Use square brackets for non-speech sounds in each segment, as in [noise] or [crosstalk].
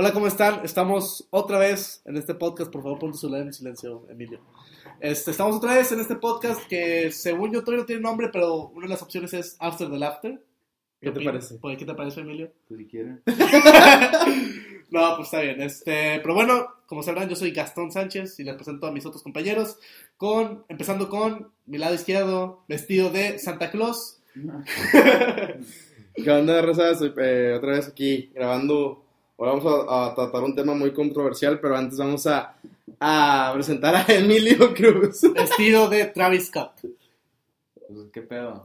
Hola, ¿cómo están? Estamos otra vez en este podcast. Por favor, pon tu celular en silencio, Emilio. Este, estamos otra vez en este podcast que, según yo, todavía no tiene nombre, pero una de las opciones es After the Laughter. ¿Qué te parece? Pues, ¿Qué te parece, Emilio? Pues si quieren. [laughs] No, pues está bien. Este, pero bueno, como sabrán, yo soy Gastón Sánchez y les presento a mis otros compañeros. Con, empezando con mi lado izquierdo, vestido de Santa Claus. [laughs] ¿Qué onda, Rosa? Soy eh, otra vez aquí grabando. Ahora vamos a, a tratar un tema muy controversial, pero antes vamos a, a presentar a [laughs] Emilio Cruz. Vestido de Travis Scott. Pues, ¿qué pedo?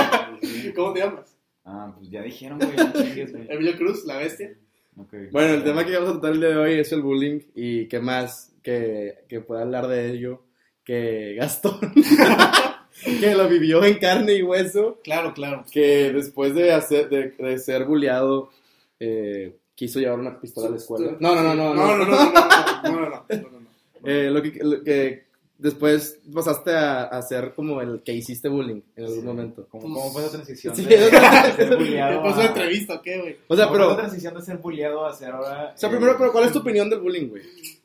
[laughs] ¿Cómo te llamas? ah, pues ya dijeron, güey, no chingues, güey. Emilio Cruz, la bestia. Bueno, el tema que vamos a tratar el día de hoy es el bullying y qué más que, que pueda hablar de ello que Gastón, [laughs] que lo vivió en carne y hueso, Claro, claro. que después de, hacer, de, de ser bulleado eh, quiso llevar una pistola a la escuela. No, no, no, no. No, no, no, no, no, no, no, lo, que, después pasaste a, hacer como el que hiciste bullying en algún momento. ¿Cómo, fue la transición? Sí, ¿Qué pasó entrevista o qué, güey? O sea, pero... ¿Cómo fue la transición de ser bulleado a ser ahora...? O sea, primero, pero ¿cuál es tu opinión del bullying, güey?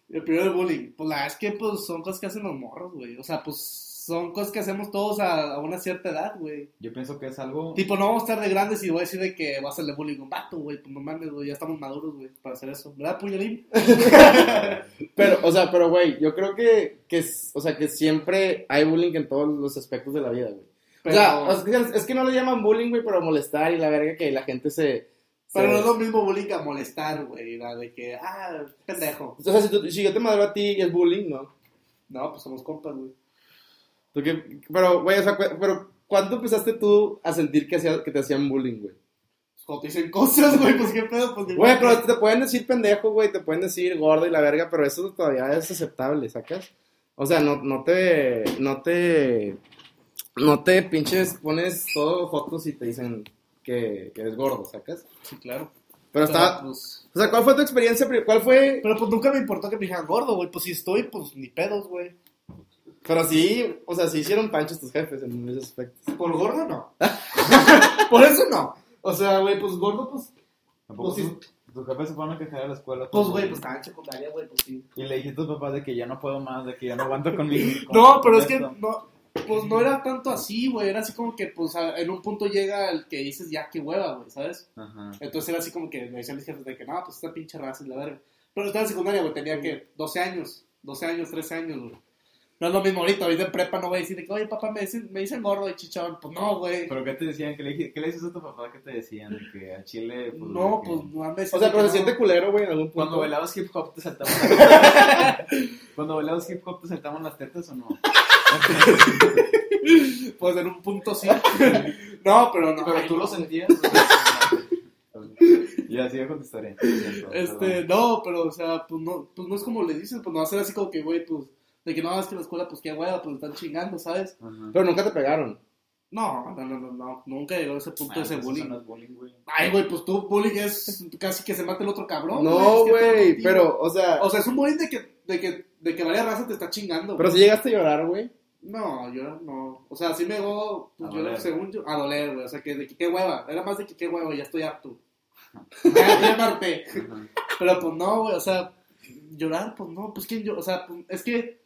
El primero del bullying. Pues la verdad es que pues, son cosas que hacen los morros, güey. O sea, pues son cosas que hacemos todos a, a una cierta edad, güey. Yo pienso que es algo... Tipo, no vamos a estar de grandes y voy a decir de que va a hacerle bullying un vato, güey. Pues no mames, güey. Ya estamos maduros, güey, para hacer eso. ¿Verdad, Puñalín? [laughs] Pero, o sea, pero, güey, yo creo que, que, o sea, que siempre hay bullying en todos los aspectos de la vida, güey. Pero, O sea, es que, que no le llaman bullying, güey, pero molestar y la verga que la gente se... pero se- no es lo mismo bullying a molestar, güey. La de que, ah, pendejo. O sea, si, tú- si yo te madro a ti y es bullying, ¿no? No, pues somos compas, güey. ¿Tú qué- Pero, güey, o sea, pero ¿cuándo empezaste tú a sentir que, hacía- que te hacían bullying, güey? Pues Cuando te dicen cosas, güey, pues qué pedo, pues Güey, pero te pueden decir pendejo, güey, te pueden decir gordo y la verga, pero eso todavía es aceptable, ¿sacas? O sea, no, no te, no te, no te pinches, pones todos fotos y te dicen que, que eres gordo, ¿sacas? Sí, claro. Pero está, Pero, pues, o sea, ¿cuál fue tu experiencia? ¿Cuál fue? pero pues nunca me importó que me dijeran gordo, güey. Pues si estoy, pues ni pedos, güey. Pero sí, o sea, sí hicieron panchos tus jefes en esos aspectos. Por gordo no. [laughs] Por eso no. O sea, güey, pues gordo, pues, Tampoco pues, sí. tu- Tus jefes se fueron a quejar a la escuela. pues, güey, pues estaba en secundaria, güey, pues sí. Y le dijiste a tus papás de que ya no puedo más, de que ya no aguanto conmigo. No, pero es que no, pues no era tanto así, güey. Era así como que, pues, a- en un punto llega el que dices, ya, qué hueva, güey, ¿sabes? Ajá. Entonces era así como que me decían mis jefes de que, no, pues esta pinche raza es la verga. Pero estaba en secundaria, güey, tenía que 12 años, 12 años, 13 años, güey. No es lo mismo ahorita, ahorita en prepa no voy a decir de que, oye, papá, me dicen, me dicen gordo y chichón. Pues no, güey. ¿Pero qué te decían? ¿Qué le, qué le dices a tu papá que te decían? De que a Chile... Pues, No, pues no andes. O sea, pero se no. siente culero, güey, en algún punto. Cuando bailabas hip hop te saltaban las tetas. [laughs] Cuando bailabas hip hop te saltaban las tetas o no? [laughs] Pues en un punto sí. [laughs] no, pero no. Pero ay, tú no, lo sentías. y así contestaré. Este, no, pero, o sea, pues no, pues no es como le dices, pues no va a ser así como que, güey, pues, de que no, es que la escuela, pues qué hueva, pues están chingando, ¿sabes? Pero nunca te pegaron. No, no, no, no, no, nunca llegó a ese punto de ese bullying. No es bullying, güey. Ay, güey, pues tú, bullying es casi que se mate el otro cabrón. No, güey, pero, o sea, O sea, es un bullying de que, de que, de que varias razas te está chingando. pero si llegaste a llorar, güey. No, yo no. O sea, sí me llegó, pues, A yo, doler. según yo, a doler, güey. O sea, que de que qué hueva. Era más de que qué hueva, ya estoy harto. [laughs] ya. Ajá. Pero pues no, güey, o sea, llorar, pues no, pues quién yo, o sea, pues, es que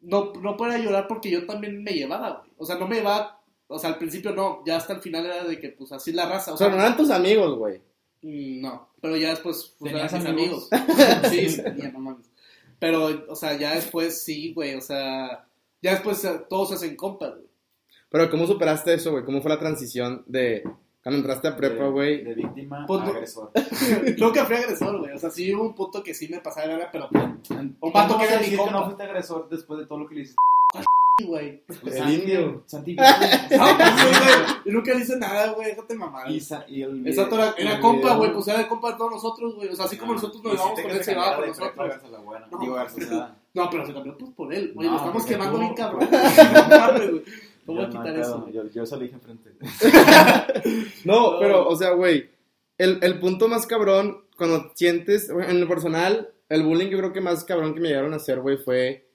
no, no podía llorar porque yo también me llevaba, güey. O sea, no me llevaba, o sea, al principio no, ya hasta el final era de que, pues así es la raza. O sea, sea, no eran tus amigos, güey. mm, no, pero ya después, pues, ¿Tenías eran mis amigos? amigos. [laughs] sí, no mames. Pero, o sea, ya después sí, güey, o sea, ya después todos se hacen compas, güey. Pero ¿cómo superaste eso, güey? ¿Cómo fue la transición de cuando entraste a prepa, De- güey? De víctima Pues a no- agresor. [laughs] Nunca fui agresor, güey. O sea, sí hubo un punto que sí me pasaba de verga, pero un ¿Cómo vato vas que era mi que no compa. fuiste agresor después de todo lo que le hiciste? güey. Pues, El Santi, indio. Santi. [laughs] No, pues sí, güey. Nunca le hice nada, güey. Déjate mamar. Y, y el Exacto, era, era el compa, güey, pues era de compa de todos nosotros, güey. O sea, así como Ah, nosotros nos llevamos con él, se llevaba con de nosotros. La Buena. [laughs] No. Pero se cambió pues por él. No, lo estamos quemando bien cabrón. No. ¿Cómo Yo no, quitar pedo, eso? Yo, yo se lo dije enfrente. [laughs] [laughs] No, No. pero, o sea, güey, el, el punto más cabrón, cuando sientes, en lo personal, el bullying yo creo que más cabrón que me llegaron a hacer, güey, fue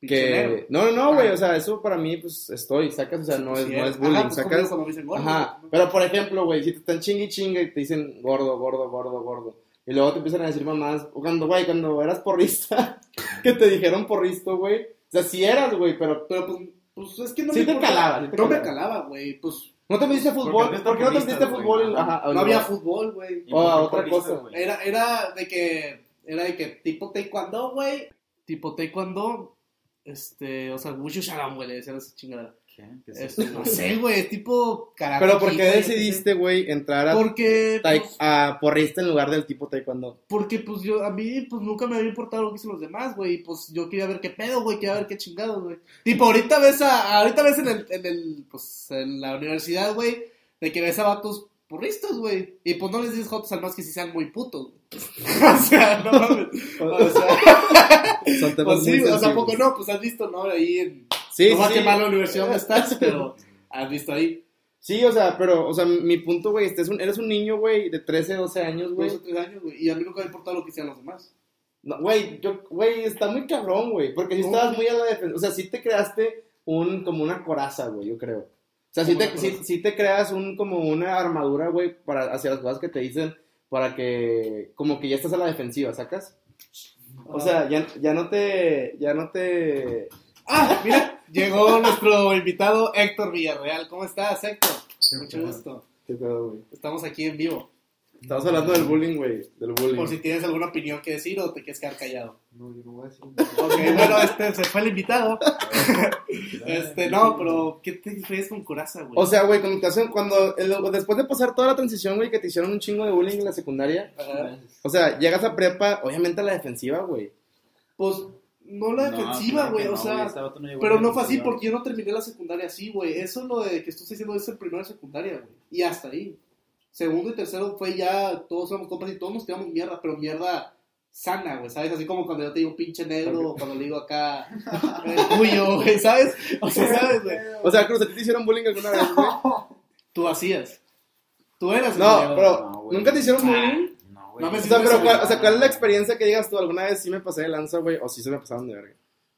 que... No, no, no, güey, o sea, eso para mí, pues, estoy, sacas, o sea, no es, Sí, no es ajá, bullying, pues, como sacas... me dicen gordo, Ajá, pero por ejemplo, güey, si te están chingue y chingue y te dicen gordo, gordo, gordo, gordo, Y luego te empiezan a decir mamás, cuando, güey, cuando eras porrista, [laughs] que te dijeron porristo, güey. O sea, sí eras, güey, pero Pero pues, pues es que no Sí me te importa. calaba, sí te No me calaba. güey. Pues no te metiste a fútbol. ¿Por qué no te metiste a fútbol? Ajá, no había fútbol, güey. ¿Y O qué otra cosa. güey? Era, era de que, era de que tipo taekwondo, güey. Tipo taekwondo, este, o sea, mucho sharam, güey, le decían esa chingada. ¿Qué? ¿Qué es Este, eso? no sé, güey, es tipo karate. Pero ¿por qué decidiste, güey, entrar a, Porque, tai- pues, a porrista en lugar del tipo taekwondo? porque, pues, yo, a mí, pues, nunca me había importado lo que hicieron los demás, güey, y, pues, yo quería ver qué pedo, güey, quería ver qué chingados, güey. Tipo, ahorita ves a, ahorita ves en el, en el, pues, en la universidad, güey, de que ves a vatos porristas, güey, y pues no les dices jotos al más que si sean muy putos, güey. [laughs] o sea, no mames. O sea, Son temas pues sí, muy o sea, poco no, pues has visto, ¿no? Ahí en, Sí, no sí, más que sí. mal la universidad donde estás, [laughs] pero has visto ahí. Sí, o sea, pero, o sea, mi punto, güey, este es un, eres un niño, güey, de 13, 12 años, güey. Dos o tres años, güey, y a mí nunca me ha importado lo que hicieran los demás. No, Güey, yo, güey, está muy cabrón, güey, porque si No. estabas muy a la defensa, o sea, sí te creaste un, como una coraza, güey, yo creo. O sea, sí te, sí, sí te creas un, como una armadura, güey, para, hacia las cosas que te dicen, para que, como que ya estás a la defensiva, ¿sacas? O sea, ya, ya no te, ya no te... Ah, mira, llegó nuestro invitado Héctor Villarreal. ¿Cómo estás, Héctor? Mucho gusto. ¿Qué pedo, güey? Estamos aquí en vivo. Estamos hablando del bullying, güey, del bullying. Por si tienes alguna opinión que decir o te quieres quedar callado. No, yo no voy a decir Ok, [laughs] bueno, este se fue el invitado. [laughs] Este, no, pero ¿qué te refieres con coraza, güey? O sea, güey, cuando, te hacen- cuando el- después de pasar toda la transición, güey, que te hicieron un chingo de bullying en la secundaria, Ajá. o sea, llegas a prepa, obviamente a la defensiva, güey. pues no la defensiva, güey, o sea, este pero no fue así porque yo no terminé la secundaria así, güey. Eso lo de que estás diciendo es el primero de secundaria, güey. Y hasta ahí. Segundo y tercero fue ya, todos somos compas y todos nos tiramos mierda, pero mierda sana, güey, ¿sabes? Así como cuando yo te digo pinche negro o cuando le digo acá [laughs] el tuyo, güey, ¿sabes? O sea, ¿sabes, güey? O sea, Cruz, ¿a ti te hicieron bullying alguna vez, güey? [laughs] Tú hacías. Tú eras el No, negro. pero. ¿nunca te hicieron bullying? No, güey. No me sea, pero ¿cuál, o sea, ¿cuál es la experiencia que digas tú? ¿Alguna vez sí me pasé de lanza, güey? ¿O sí se me pasaron de verga?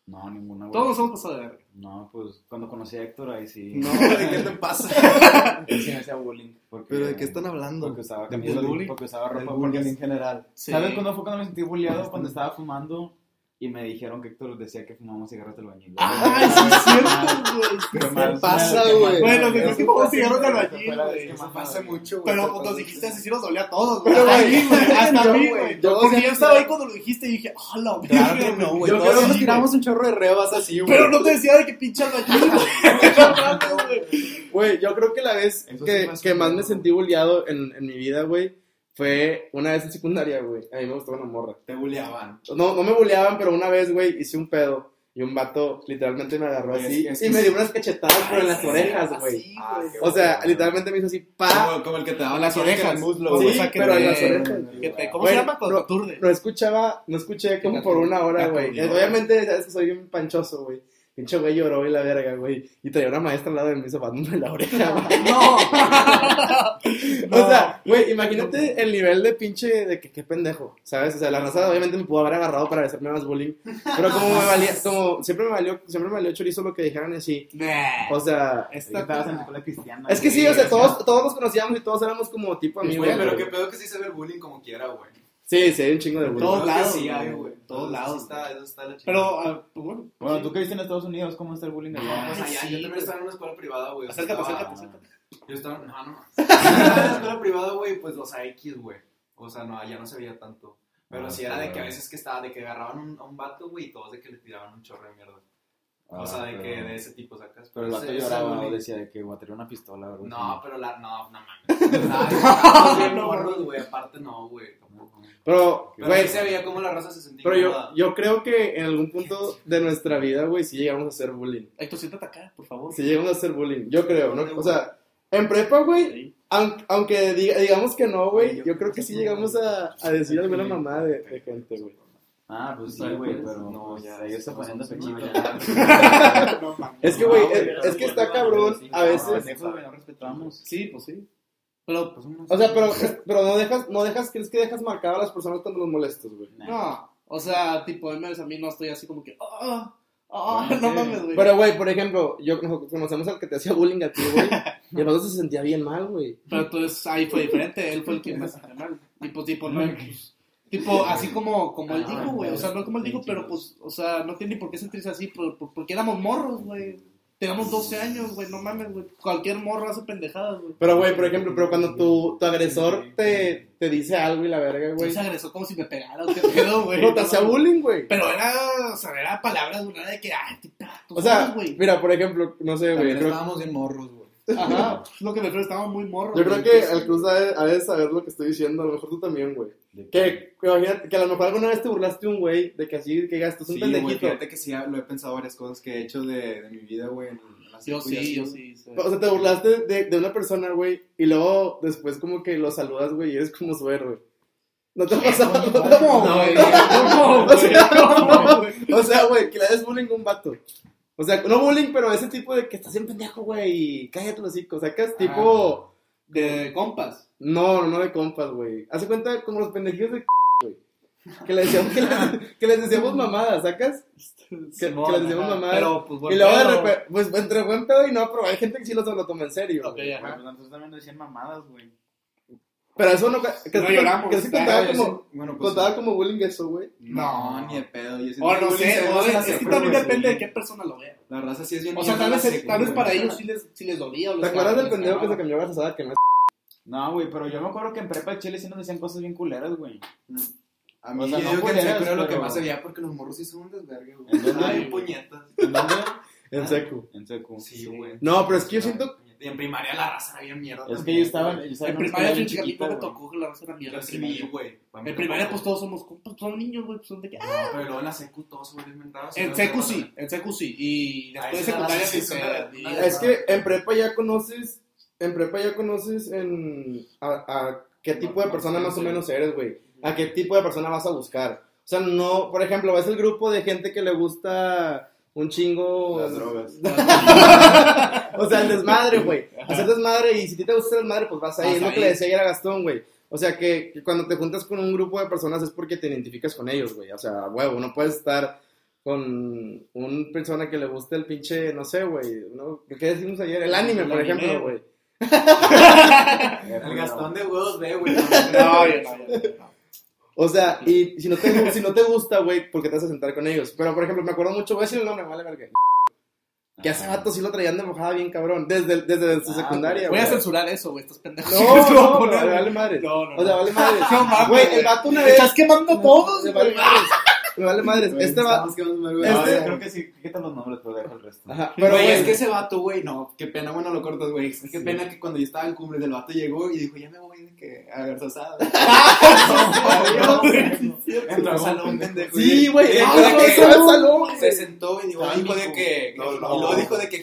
No, ninguna, güey. Todos nos hemos pasado de verga. No, pues cuando conocí a Héctor ahí sí. No, [laughs] ¿de qué te pasa? Él [laughs] sí me hacía bullying. Porque, ¿Pero de qué están hablando? Porque usaba ¿De bullying? porque usaba ropa bullying en general. Sí. ¿Sabes cuándo fue cuando me sentí bulleado? Cuando estaba fumando y me dijeron que Héctor decía que fumamos cigarros del bañil. Ay, sí es cierto, güey. Qué pasa, güey? Bueno, pues es que fue cigarros así, albañil, güey. que pasa mucho, güey. Pero nos dijiste así, sí nos dolía a todos, güey. Pero, Hasta a mí, güey. Hasta a yo, mí, güey, güey. yo Porque yo estaba ahí cuando lo dijiste y dije, ah, la Claro verga, que no, güey. Creo nos que- tiramos un chorro de rebas así, güey. Pero no te decía de que pinche albañil, güey. Güey. [laughs] Güey, yo creo que la vez que, que más me sentí bulleado en, en mi vida, güey, fue una vez en secundaria, güey. A mí me gustaba una morra. Te bulleaban. No, no me bulleaban, pero una vez, güey, hice un pedo. Y un vato literalmente me agarró así es que- y es me dio unas cachetadas, pero en las sí, orejas, güey. Ah, qué O sea, bueno. literalmente me hizo así, pa. Como, como el que te daba las orejas. el muslo, Sí, güey. o sea, que pero en las orejas. que te- ¿Cómo Güey, se llama? Cuando no-. No escuchaba, no escuché como por una hora, güey. viola. Obviamente, sabes que soy bien panchoso, güey. Pinche güey lloró y la verga, güey. Y traía una maestra al lado de mí zapándome la oreja, güey. [laughs] No. O sea, güey, imagínate el nivel de pinche de que qué pendejo, ¿sabes? O sea, la raza obviamente me pudo haber agarrado para hacerme más bullying. Pero como me valía, como siempre me valió, siempre me valió chorizo lo que dijeran así. Nah. O sea, Es que Esta en la escuela cristiana. es que sí, o sea, todos, todos nos conocíamos y todos éramos como tipo amigos. Güey, pero qué pedo que sí se ve el bullying como quiera, güey. Sí, sí, hay un chingo de bullying. Todos lados, sí güey. hay, güey. Todos lados, sí está, eso está la chingada. Pero, ah, pues bueno. Bueno, tú que viste en Estados Unidos, ¿cómo está el bullying allá? Pues allá, sí, yo también güey. estaba en una escuela privada, güey. Acércate, estaba- acércate, acércate. Yo estaba, no, no. [laughs] Estaba en la escuela privada, güey, pues, o sea, X, güey. O sea, no, allá no se veía tanto. Pero Ah, sí era de que a veces que estaba, de que agarraban un, a un vato, güey, y todos de que le tiraban un chorro de mierda. Ah, o sea, de pero- que de ese tipo sacas. Pero el vato Ese- ese lloraba o decía de que guatería una pistola, ¿verdad? No, pero la, no, no mames. [laughs] Estábamos bien morros, güey, aparte no, güey. tampoco. Pero, Pero güey, se veía cómo la raza se sentía pero yo, yo creo que en algún punto de nuestra vida, güey, sí llegamos a hacer bullying. Héctor, siéntate acá, por favor. Sí llegamos a hacer bullying. Yo creo, ¿no? O sea, en prepa, güey, Sí. aunque diga- digamos que no, güey, Yo yo creo que sí llegamos a, a decir alguna mamá de, de gente, güey. Ah, pues sí, Pues, güey, pues, pero no, ya, ya, ya está no, poniendo pechito. Es que, güey, es, que está cabrón a veces. no respetamos. Sí, pues sí. Pero, Pues unos- O sea, pero, pero no dejas, no dejas, ¿crees que dejas marcado a las personas cuando los molestas, güey? No. O sea, tipo, al menos a mí no estoy así como que. ah, ah, Bueno, [laughs] no mames, güey. Pero, güey, por ejemplo, yo conocemos al que te hacía bullying a ti, güey, [laughs] y a nosotros se sentía bien mal, güey. Pero entonces ahí fue diferente. Él fue el que me salió mal. Y pues, tipo, no. Pues, Tipo, así como, como él dijo, güey. O sea, no como él dijo, pero pues, o sea, no tiene ni por qué sentirse así, por- por- porque éramos morros, güey. Teníamos 12 años, güey, no mames, güey. Cualquier morro hace pendejadas, güey. Pero, güey, por ejemplo, pero cuando tu, tu agresor te, te dice algo y la verga, Güey, se agresó como si me pegara, o qué pedo, [laughs] güey. No te hacía bullying, güey. Pero era, o sea, era palabras, güey, de que, ay, pato, O sea, güey. mira, por ejemplo, no sé, güey. Creo- estábamos bien morros, güey. Ajá, es lo que me refiero, estábamos muy morros. Yo creo que el Cruz ha de saber lo que estoy diciendo, a lo mejor tú también, güey. Que, que imagínate, que a lo mejor alguna vez te burlaste un güey, de que así, que gastas un Sí, güey, pendejito. fíjate que sí, lo he pensado varias cosas que he hecho de, de mi vida, güey. en- en la Yo sí, así, yo güey. sí. sí. O sea, te burlaste de, de una persona, güey, y luego después como que lo saludas, güey, y eres como su héroe. ¿No te ha pasado? ¿No ¿Cómo, pasado? güey? [laughs] ¿Cómo, O güey? sea, ¿Cómo, güey? O sea, güey, que le des bullying a un vato. O sea, no bullying, pero ese tipo de que estás bien pendejo, güey, y cállate los hocico. Sacas tipo... De compas. No, no de compas, güey. Hace cuenta como los pendejillos de [laughs] güey. Que les decíamos, que les, [laughs] que les decíamos mamadas, ¿sacas? Que, que les decíamos mamadas. Pero, pues, bueno. y luego de repente, pues entre buen pedo y no, pero hay gente que sí lo, lo toma en serio. Ok, güey. ajá. Pues nosotros también nos decían mamadas, güey. Pero eso no. Que, No lloramos. que sí contaba Ah, como, sí- bueno, pues, contaba como bullying eso, güey. No, ni de pedo. Yo O que no sé, o la es que también depende de qué persona lo vea. La raza sí es bien O sea, tal vez, tal vez para ellos sí les, sí les dolía. o ¿Te acuerdas del pendejo que se cambió a Garzazada? Que no es. No, güey, pero yo me acuerdo que en prepa de Chile sí nos decían cosas bien culeras, güey. A mí O sea, yo no digo que culeras, secu era lo que más se veía porque los morros sí son un desvergue, güey. ¿En dónde? Ay, puñetas. ¿En dónde? En secu. En secu. Sí, güey. No, pero es que yo siento. Y en primaria la raza era bien mierda. Es que yo estaba, yo estaba En primaria, chiquita, no me tocó que la raza era mierda. Yo en sí, primaria. güey. En primaria, pues todos somos compas, son niños, güey, pues son de que. Ah, No, pero luego en la secu todos son desmentados. en secu sí, en secu sí. Y después de secundaria sí se. Es que en prepa ya conoces. En prepa ya conoces en. A qué tipo de persona más o menos eres, güey. A qué tipo de persona vas a buscar. O sea, no. Por ejemplo, ves el grupo de gente que le gusta un chingo. Las drogas. [laughs] O sea, el desmadre, güey. Hacer desmadre y si a ti te gusta el desmadre, pues vas ahí. Es lo que le decía ayer a Gastón, güey. O sea, que, que cuando te juntas con un grupo de personas es porque te identificas con ellos, güey. O sea, huevo, no puedes estar con una persona que le guste el pinche, no sé, güey. ¿no? ¿Qué decimos ayer? El anime, El por anime, ejemplo, güey. güey. [laughs] El Gastón de huevos ve, güey. [laughs] No, yo no, yo no. O sea, y si no te, si no te gusta, güey, porque te vas a sentar con ellos. Pero, por ejemplo, me acuerdo mucho, voy a decir el nombre, vale, verga. Que ese vato sí lo traían de mojada bien cabrón, desde, desde su Ah, secundaria, Voy a güey. censurar eso, güey, estos pendejos. No, [laughs] no, poner, güey. vale madre. No, no, O sea, vale madre. [laughs] No mames, Güey, el güey. vato una vez. estás quemando todos, Me vale güey. Me vale madres. Este va. Este- creo que sí, quita los nombres, pero deja el resto. Ajá, Pero, güey, es que ese vato, güey, no, qué pena, bueno, lo cortas, güey. Es que qué pena que cuando yo estaba en cumbre del vato llegó y dijo, ya me voy de que a Garzazada. [laughs] Entró al salón, pendejo. Sí, güey. Se va al salón, güey. Se sentó y dijo, Ay, dijo de que, y luego dijo de que,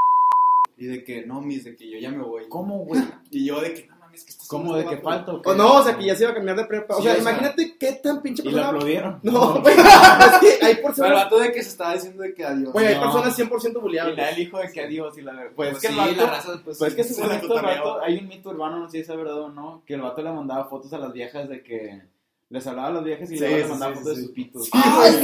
y de que, no, mis, de que yo ya me voy. ¿Cómo, güey? Y yo de que, no mames, que estás ¿Cómo? ¿De qué falta? o qué? O no, o sea, que ya se iba a cambiar de prepa. O Sí, sea, o sea, imagínate qué tan pinche Y le persona. aplaudieron. No, güey. [laughs] Es que hay Pero el personas. vato de que se estaba diciendo de que adiós. Güey, hay No. personas 100% Y le buleables. el hijo de que adiós y la verdad. Pues, Pues es que sí, el vato, la raza, pues, Pues es que se según esto, vato, hay un mito urbano, no sé si es verdad o no, que el vato le mandaba fotos a las viejas de que les hablaba a las viejas y Sí, luego le sí, mandaba sí, fotos sí. de sus pitos. Ay,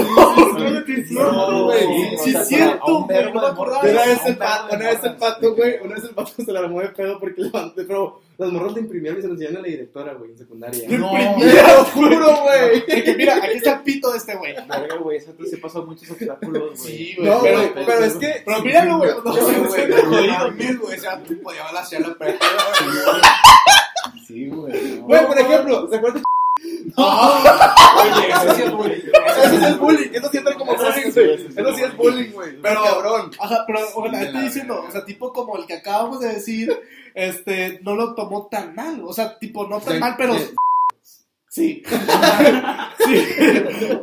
no, güey. sí, es cierto, güey, no me de acordaba. morras, Una vez el pato, de una vez el morras, pato, güey, una vez el pato se la armó de pedo porque levanté, pero los morros le imprimieron y se lo enseñaron a la directora, güey, en secundaria. No, Te lo juro, güey. Es [laughs] que mira, aquí está el pito de este güey. Verga, güey, eso te se pasó muchos obstáculos, güey. Sí, güey. No, pero, güey, pero es que. pero míralo, güey. No, Sí, güey, jodido. güey. O sea, tú podías balancear la prepa. Sí, güey. Güey, por ejemplo, ¿se acuerdan? Oye, eso sí es bullying. Eso sí es bullying, eso sí entra como bullying, güey. Eso sí es bullying, güey. Pero- cabrón. Ajá, pero o sea, estoy diciendo, o sea, tipo como el que acabamos de decir, este, no lo tomó tan mal. O sea, tipo, no tan mal, pero. Sí. [laughs] Sí.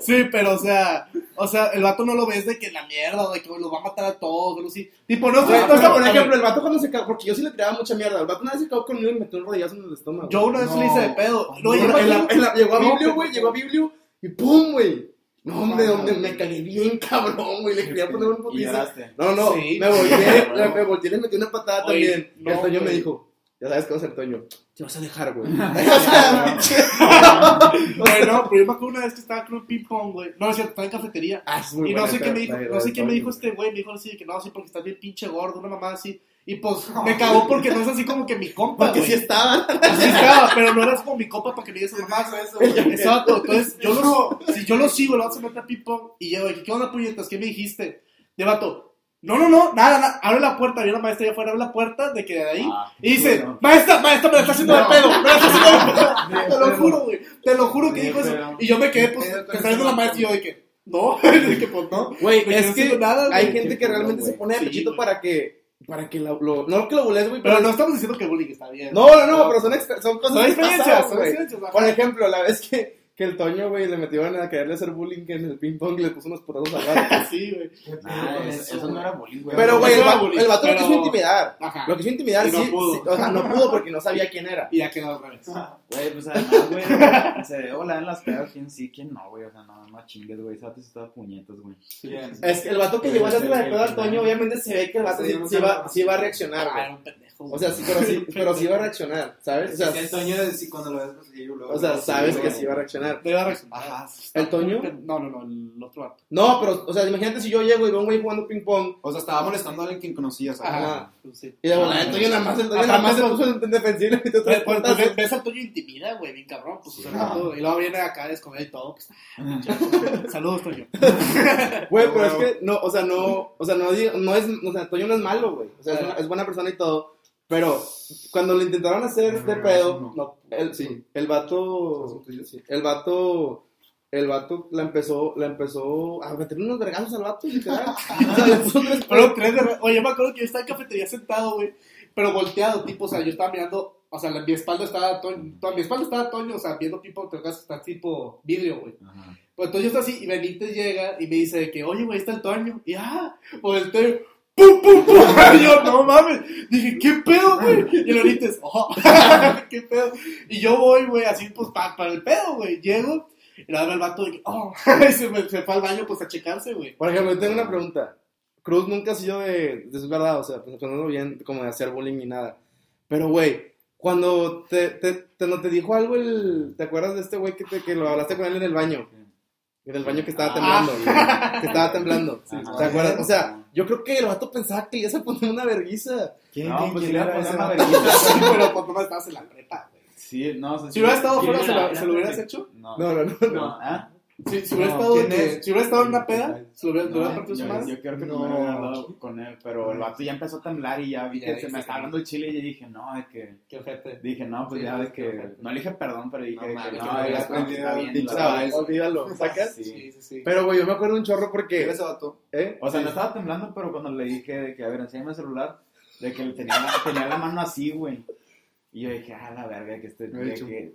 sí. Pero o sea, o sea, el vato no lo ves de que la mierda, o de que lo va a matar a todos, o algo así. Tipo, no, no, por ejemplo, el vato cuando se cagó, porque yo sí le tiraba mucha mierda. El vato una vez se cagó conmigo y me metió un rodillazo en el estómago. Yo una vez No. le hice de pedo. No, yo en la- en la- en la- llegó a Biblio, güey, llegó a Biblio y ¡pum, güey! No, hombre, no, me cagué bien cabrón, güey. Le quería poner un lloraste. No, no, Sí. me volteé, me, volteé y le metí una patada Oye, también. no, y el Toño me dijo, ya sabes qué va a hacer Toño. Te vas a dejar, güey. [laughs] [laughs] Bueno, [laughs] pero yo me acuerdo una vez que estaba con un ping-pong, güey. No, es cierto, estaba en cafetería. Ah, es muy Y no sé qué me dijo, no sé qué me dijo este güey, me dijo así, que no, sí, porque estás bien pinche gordo, una mamá así. Y pues me cagó porque no es así como que mi compa, Porque sí estaban. Así estaba, pero no eras como mi compa para que me digas mamás. Exacto, entonces yo lo, si yo lo sigo, lo vas a meter a ping-pong y yo, de que, ¿qué onda, puñetas? ¿Qué me dijiste? De vato, no, no, no, nada, nada, abre la puerta, había una maestra allá afuera, abre la puerta de que de ahí, Ah, y dice, bueno. maestra, maestra, me la está haciendo de No. pedo, me la está haciendo de pedo, [laughs] te lo juro, güey, te lo juro que dijo eso, y yo me quedé, pues, que está viendo la maestra y yo de que, no, [laughs] de que pues no, Güey, es no que nada, hay gente que realmente se pone de Sí, pechito güey. para que, para que lo, lo- no que lo bules, güey, pero pero, no estamos diciendo que bullying está bien. no, no, no, pero son, son cosas son experiencias, son experiencias. Por ejemplo, la vez que, que el Toño, güey, le metieron a quererle hacer bullying en el ping pong y le puso unos putazos al vato. [laughs] Sí, güey. Ah, eso, eso no era bullying, güey. Pero, güey, el, bullying, el vato lo quiso intimidar. Ajá. Lo quiso intimidar, Y no sí, pudo. sí, O sea, no pudo porque no sabía quién era. Y ya quedó otra vez. Güey, pues además, güey, se debe volar en las pedas, quién sí, quién no, güey, o sea, no, no chingues, güey, ese estaba puñetas, güey. Es que el vato que llegó a hacerse la de pedo al Toño, obviamente se ve que el vato sí, sí va, sí va a reaccionar, Ah, güey. O sea, sí, pero sí, [laughs] pero sí va a reaccionar, ¿sabes? O sea, el Toño, sí, cuando lo ves, pues, sí, luego- o sea, sabes que sí va a reaccionar. Te iba a reaccionar. Ajá. ¿El Toño? No, no, no, el otro vato. No, pero, o sea, imagínate si yo llego y veo a un güey jugando ping pong O sea, estaba molestando a alguien que conocías. ajá. Ajá. Pues sí. y de volada el Toño nada más, el Toño nada más se puso en defensiva y metió Pues, pues, ves, al Toño intimida, güey, bien cabrón. Pues, o sea, Ah. todo. Y luego viene acá a descomer y todo. Pues, [laughs] saludos, Toño. [laughs] Güey, pero es que no, o sea, no, o sea, no, digo- no es, o sea, Toño no es malo, güey. O sea, es buena persona y todo. Pero cuando le intentaron hacer de pedo, no, el, sí, el vato, el vato, el vato la empezó, la empezó a meter unos vergazos al vato, literal. [laughs] Pero tres de... Oye, me acuerdo que yo estaba en cafetería sentado, güey. Pero volteado, tipo, o sea, yo estaba mirando... O sea, mi espalda estaba Toño. mi espalda estaba Toño, o sea, viendo tipo, te está tipo vidrio, güey. Pues entonces yo estoy así y Benítez llega y me dice que, oye, güey, está el Toño. Y ah, Toño, ¡pum, pum, pum! Y [laughs] yo, no mames. Dije, ¿qué pedo, güey? Y el Benítez, oh, [laughs] ¿qué pedo? Y yo voy, güey, así pues pa- para el pedo, güey. Llego y luego el vato que, oh, [laughs] y se, me, se fue al baño pues a checarse, güey. Por ejemplo, tengo una pregunta. Cruz nunca ha sido de, de su verdad, o sea, pues, pensando bien, como de hacer bullying ni nada. Pero, güey, cuando te, te, te, no te dijo algo el, ¿te acuerdas de este güey que, que lo hablaste con él en el baño? En el baño que estaba Ah. temblando, güey, que estaba temblando. Sí, ¿Te acuerdas? O sea, yo creo que el vato pensaba que le ibas a poner una verguiza. ¿Quién, No, quién, pues quién le era ponen ese una vergüenza. [laughs] Sí, pero pues no estabas en la prepa, güey. Sí, no, o sea, Si sí- hubiera estado fuera, era- ¿se lo- era se lo hubieras hecho? No, No, no, no. no, ¿ah? Si, si hubiera No, estado, ¿quién de si hubiera estado en una peda, lo hubiera, No, hubiera partido su yo, madre. yo quiero que No. hubiera hablado con él, pero el vato ya empezó a temblar y ya vi que se me estaba no. hablando el chile y yo dije, no, de que... Qué ojete. Dije, no, pues Sí, ya no, de que... No le dije perdón, pero dije No que no, que ya. Olvídalo, ¿sacas? Sí. Sí, sí. Pero, güey, yo me acuerdo un chorro ¿Quién porque... ese vato? ¿Eh? O sea, no estaba temblando, pero cuando le dije de que, a ver, enséñame el celular, de que tenía la, tenía la mano así, güey. Y yo dije, ah, la verga, que este. He que,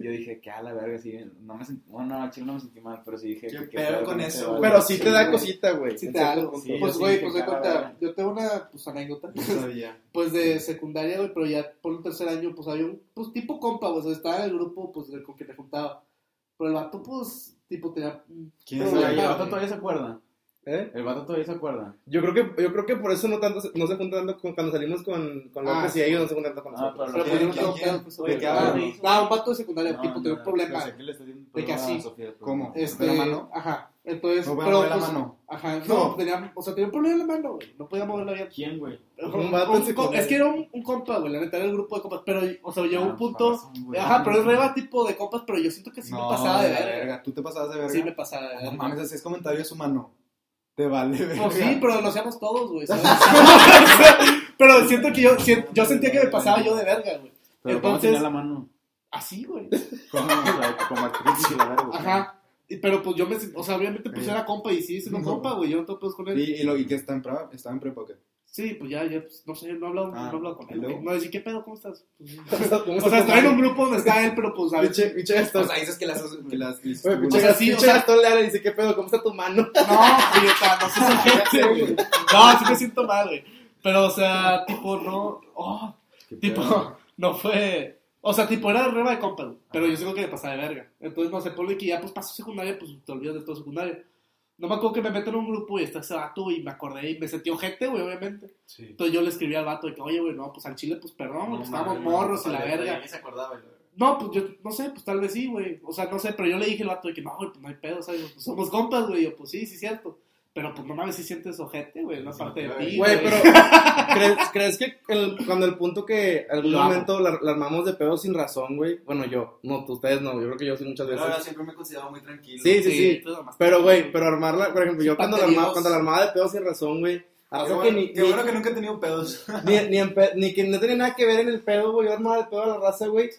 yo dije, que ah, la verga, sí. No me sentí, bueno, no, al chile no me sentí mal, pero sí dije, ¿Qué que pedo con eso? Pero sí te da cosita, güey. Sí te da algo. pues, güey, sí pues de cuenta, "Cara, yo tengo una pues, anécdota. No sabía. [laughs] Pues de secundaria, güey, pero ya por un tercer año, pues había un pues, tipo compa, güey, o sea, estaba en el grupo, pues, con que te juntaba. Pero el vato, pues, tipo, tenía... ¿Quién es Pero, el vato todavía se acuerda. ¿Eh? El vato todavía se acuerda. Yo creo que, yo creo que por eso no tanto, se- no se junta tanto con, cuando salimos con, con Ah, López sí. y ellos no se juntan tanto con Ah, nosotros. Pero pues yo no ¿Quién, tengo quién? pedo, pues, ¿De güey. qué Ah, no, un vato de secundaria, No, tipo, no, tenía un problema. Que le De que así. Sofía, pero- ¿Cómo? Este, ¿De la mano? Ajá. Entonces, No pero, mover la pues, mano. Ajá, No. no, tenía, o sea, tenía un problema en la mano, güey. No podía moverla bien. ¿Quién, güey? Un vato secundaria. es que era un, un compa, güey, la neta era el grupo de compas, pero, o sea, llegó Ah, un punto, güey. ajá, pero es reba tipo de compas, pero yo siento que sí me pasaba de verga. ¿Tú te pasabas de verga? Sí me pasaba de No verga. mames, hacías comentarios humano. Te vale, verga. Pues sí, pero lo hacíamos todos, güey. [laughs] pero siento que yo, yo sentía que me pasaba yo de verga, güey. Pero ¿cómo Entonces- tenía la mano? Así, güey. Como, como actriz y la verga. Ajá. Pero pues yo me, o sea, obviamente pues era compa y sí, siendo compa, güey. Yo no pedos con él. ¿Y, y, lo, ¿Y que está en prepa? ¿Estaba en prepa o qué? Sí, pues ya, ya, pues, no sé, no he hablado, Ah, no he hablado con ¿y él. luego? No, decir, ¿qué pedo? ¿Cómo estás? [laughs] Pues, ¿Cómo o sea, está en un grupo donde está él, pero pues a ver. Gastón. O sea, dices que las... Que las que Oye, o sea, sí, o sea- Gastón le habla y dice, ¿qué pedo? ¿Cómo está tu mano? [laughs] No, puñeta, no seas [laughs] gente, güey. No, sí me siento mal, güey. Pero, o sea, tipo, no. Oh, tipo, pedo. no fue. O sea, tipo, era reba de compa. Pero yo sé que me pasaba de verga. Entonces, no sé, ponle que ya pues pasó secundaria, pues te olvidas de todo secundaria. No me acuerdo que me meto en un grupo y está ese vato y me acordé y me sentí ojete, güey, obviamente. Sí. Entonces yo le escribí al vato de que, oye, güey, no, pues al chile, pues perdón, güey, pues, estábamos morros y la verga. se acordaba, güey. No, pues yo, no sé, pues tal vez sí, güey. O sea, no sé, pero yo le dije al vato de que no, güey, pues no hay pedo, ¿sabes? Pues somos compas, güey. Yo, pues sí, sí, cierto. Pero pues no mames si sientes ojete, güey, una Sí, parte de ti. Güey, pero [laughs] ¿crees, ¿crees que el- cuando el punto que algún Lo momento la, la armamos de pedo sin razón, güey? Bueno, yo, no, tú, ustedes no, yo creo que yo sí muchas veces. verdad, siempre me he considerado muy tranquilo. Sí, sí, sí. nomás. Pero, güey, pero armarla, por ejemplo, yo Sí, cuando la, armaba, cuando la armaba de pedo sin razón, güey, Qué bueno, que ni, qué ni, bueno que nunca he tenido pedos. ni, ni, en pe- ni que no tenía nada que ver en el pedo, güey, yo armaba de pedo a la raza, güey,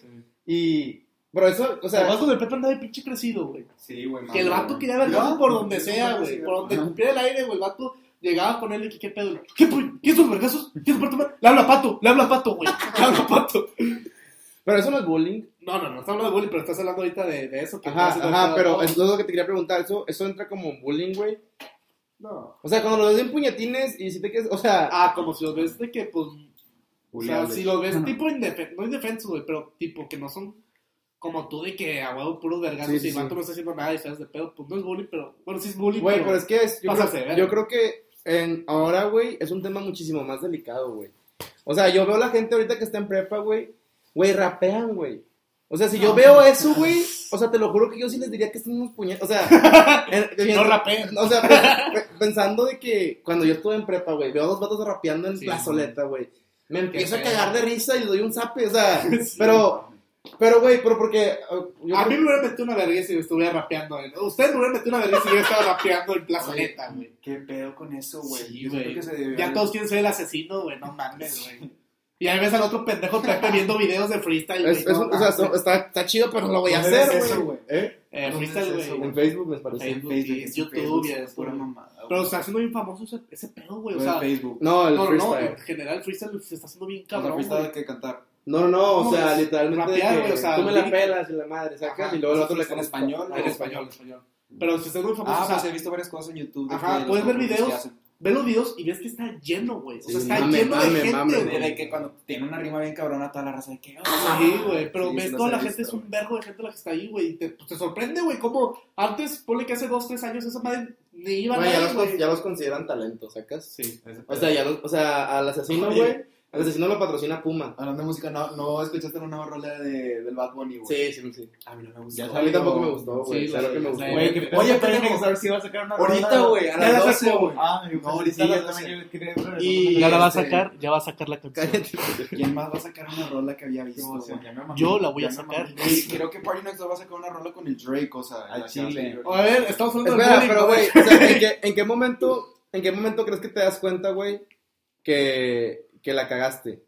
y, pero eso, o sea, sea, del Pepe andaba de pinche crecido, güey. Sí, güey. Que el vato quería ver No, por donde sea, güey. Por donde cumpliera el aire, güey. El vato llegaba con él y que qué pedo. ¿Qué, ¿Qué son vergazos? ¿Qué es? Le habla a Pato, le habla a Pato, güey. Le habla a Pato. pero eso no es bullying. No, no, no, estás hablando de bullying, pero estás hablando ahorita de, de eso. Que Ajá, ajá, pero ¿no? es lo que te quería preguntar, eso, eso entra como bullying, güey. No. O sea, cuando lo ves bien puñetines y si te quedas, o sea, Ah, como si los ves de que, pues. O sea, si los ves tipo indefensos, no indefensos, güey, pero tipo que no son como tú de que a huevo puros vergazos Sí, el vato sí. no está haciendo nada y estás de pedo, pues no es bullying, pero. Bueno, sí es bullying. Güey, pero es que es, yo, creo, verga. yo creo que en, ahora, güey, es un tema muchísimo más delicado, güey. O sea, yo veo a la gente ahorita que está en prepa, güey, güey, rapean, güey. O sea, si yo veo eso, güey, o sea, te lo juro que yo sí les diría que son unos puñetos, o sea, [laughs] en- No rapean. O sea, pe- pensando de que cuando yo estuve en prepa, güey, veo a dos vatos rapeando en plazoleta, güey. Me empiezo a cagar de risa y le doy un zape, o sea, [laughs] pero, pero, güey, pero porque... uh, yo a creo- mí me hubiera metido una vergüenza si estuviera rapeando. En... Usted me hubiera metido una vergüenza si yo estaba rapeando en plazoleta, güey. ¿Qué pedo con eso, güey? Sí, Yo se Ya haber- todos quieren ser el asesino, güey, no mames, güey. Y ahí ves al otro pendejo Pepe viendo videos de freestyle, güey. es- es no un- o sea, está, está chido, pero no lo voy a ¿Dónde hacer, güey. güey? ¿Eh? Eh, ¿Dónde freestyle, es güey. En Facebook, me parece. Facebook, Facebook, y es YouTube Facebook, y es pura mamada. Pero está haciendo bien famoso ese, ese pedo, güey. O sea, de Facebook. No, el no, no, no, freestyle. en general el freestyle se está haciendo bien cabrón, fuiste güey. que cantar. No, no, no, o sea, es literalmente rapear, que güey, o sea, tú me la pelas y la madre sacas Ajá, y luego el otro le ¿en español? En español, en español. Pero si estás muy famoso, Ah, o sea, pues he visto varias cosas en YouTube. Ajá, puedes ver videos. que hacen. ve los videos y ves que está lleno, güey. O sea, Sí, está mame, lleno mame, de gente, mame, De, güey. de que cuando tiene una rima bien cabrona, toda la raza de que. oh, Sí, güey, pero Sí, ves toda la gente, es un vergo de gente la que está ahí, güey. y Te, pues, te sorprende, güey, cómo antes, ponle que hace dos, tres años esa madre ni iba a Güey, ya, los, güey. ya los consideran talento, ¿sacas? Sí, O sea, ya los, o sea, al asesino, Al asesino lo patrocina Puma. Hablando de música, ¿no, no escuchaste la nueva rola de, del Bad Bunny, güey? Sí, sí, sí. A mí no me gustó. A mí tampoco me gustó, güey. Sí, claro que me gustó. Güey. Oye, pero que- saber si va a sacar una Ahorita, rola. güey, a Ya las la 12, sacó. güey. Ah, No, ahorita sí, a las yo 12. también quería regresar Y- Ya la va a este- sacar, ya va a sacar la canción. ¿Quién más va a sacar una rola que había visto, ya. Yo la voy a Ya sacar. creo que Party Next va a sacar una rola con el Drake, o sea, que chile. a A ver, estamos hablando de pero ¿no? güey, o sea, [laughs] ¿en qué, en qué momento, en qué momento crees que te das cuenta, güey, que, que la cagaste?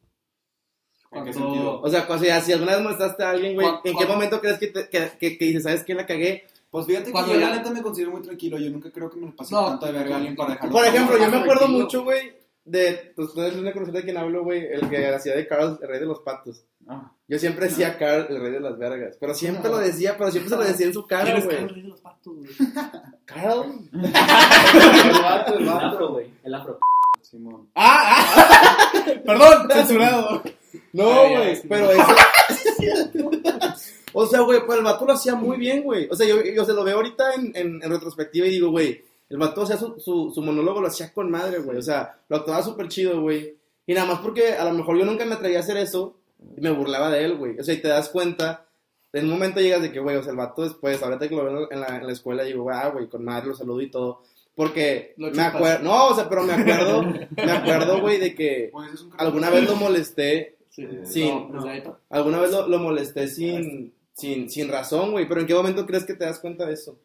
¿En qué sentido? O sea, o sea, si alguna vez molestaste a alguien, güey, ¿en qué momento crees que, te- que, que, que dices, ¿sabes qué? La cagué. Pues fíjate que Cuando yo ya- la neta me considero muy tranquilo. Yo nunca creo que me lo pase No, tanto de verga a alguien para dejarlo. Por ejemplo, yo me acuerdo tranquilo. mucho, güey, de, pues ustedes no conocen de quién hablo, güey, el que hacía de Carl, el rey de los patos. Ah. Yo siempre decía Carl, el rey de las vergas, pero siempre lo decía, pero siempre se lo decía en su ¿Quién cara, güey. Carlos Rey de los Patos, güey? [laughs] Carl. [laughs] El vato, el afro, güey. El afro. Simón. ¡Ah! ah. [laughs] [laughs] Perdón, censurado. No, güey, pero eso... [laughs] [laughs] o sea, güey, pues el vato lo hacía muy bien, güey. O sea, yo, yo se lo veo ahorita en, en, en retrospectiva y digo, güey, el vato, o sea, su, su, su monólogo lo hacía con madre, güey. O sea, lo actuaba súper chido, güey. Y nada más porque a lo mejor yo nunca me atrevía a hacer eso y me burlaba de él, güey. O sea, y te das cuenta, en un momento llegas de que, güey, o sea, el vato después, ahorita que lo veo en la, en la escuela, digo, ah, güey, con madre, lo saludo y todo. Porque me acuerdo, no, o sea, pero me acuerdo, me acuerdo, güey, de que alguna vez lo molesté Sí, Sí. No, ahí Alguna vez lo, lo molesté sin, sin, sin razón, güey. Pero ¿en qué momento crees que te das cuenta de eso?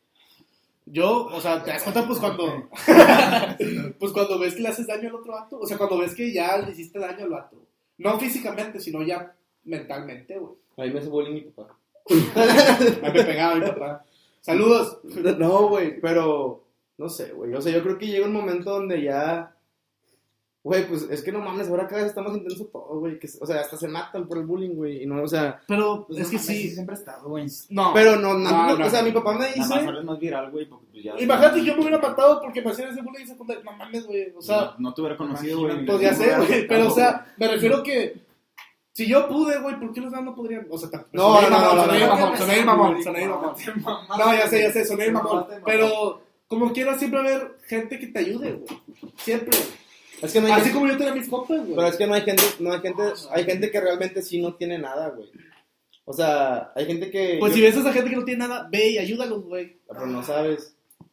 Yo, o sea, te das cuenta pues cuando. [laughs] pues cuando ves que le haces daño al otro vato. O sea, cuando ves que ya le hiciste daño al vato. No físicamente, sino ya mentalmente, güey. Ahí me hace bullying mi papá. A mí me pegaba mi papá. Saludos. [laughs] No, güey, pero no sé, güey. O sea, yo creo que llega un momento donde ya. Güey, pues es que no mames, ahora cada vez está más intenso todo, güey. que- O sea, hasta se matan por el bullying, güey. Y no, o sea. Pero Pues es no que mames, sí. Siempre he estado, güey. No. Pero no, no, No, no, no, o sea, no. mi papá me Nada más dice. más viral, güey, porque pues ya... Imagínate que yo me hubiera matado porque me hacían ese bullying en secundaria. No mames, güey. O sea, no, no te hubiera conocido, güey. pues ya sé, güey. Pero, o sea, me refiero que. Si yo pude, güey, ¿por qué los demás no podrían? O sea, No, no, no, mamón, no, soné no, mamón, no, soné mamón, soné mamón. No, ya sé, ya sé, soné mamón. Pero como quiera, siempre va a haber gente que te ayude, güey. Siempre. Es que no hay Así gente- como yo tenía mis compas, güey. Pero es que no hay gente, no hay gente, hay gente que realmente sí no tiene nada, güey. O sea, hay gente que. Pues yo- si ves a esa gente que no tiene nada, ve y ayúdalos, güey. Pero no sabes.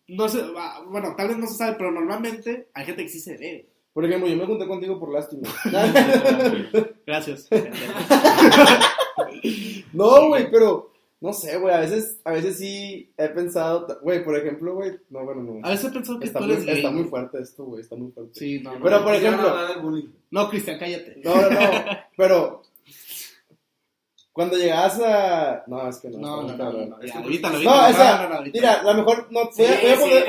no sé, ah, bueno, tal vez no se sabe, pero normalmente hay gente que sí se ve. Por ejemplo, yo me junté contigo por lástima. [laughs] Gracias. [laughs] no, güey, pero no sé, güey, a veces, a veces sí he pensado, güey, por ejemplo, güey, no, bueno, no. A veces he pensado que Está tú muy, eres gay. está muy fuerte esto, güey, está muy fuerte. Sí, no, no. Pero, por no ejemplo, del bullying. No, Cristian, cállate. no, no, no, pero cuando llegabas a... No, es que no. No, no, no, no, ahorita, No, ahorita. o sea, no, no, ahorita. Mira, a lo mejor no. Voy a, poner,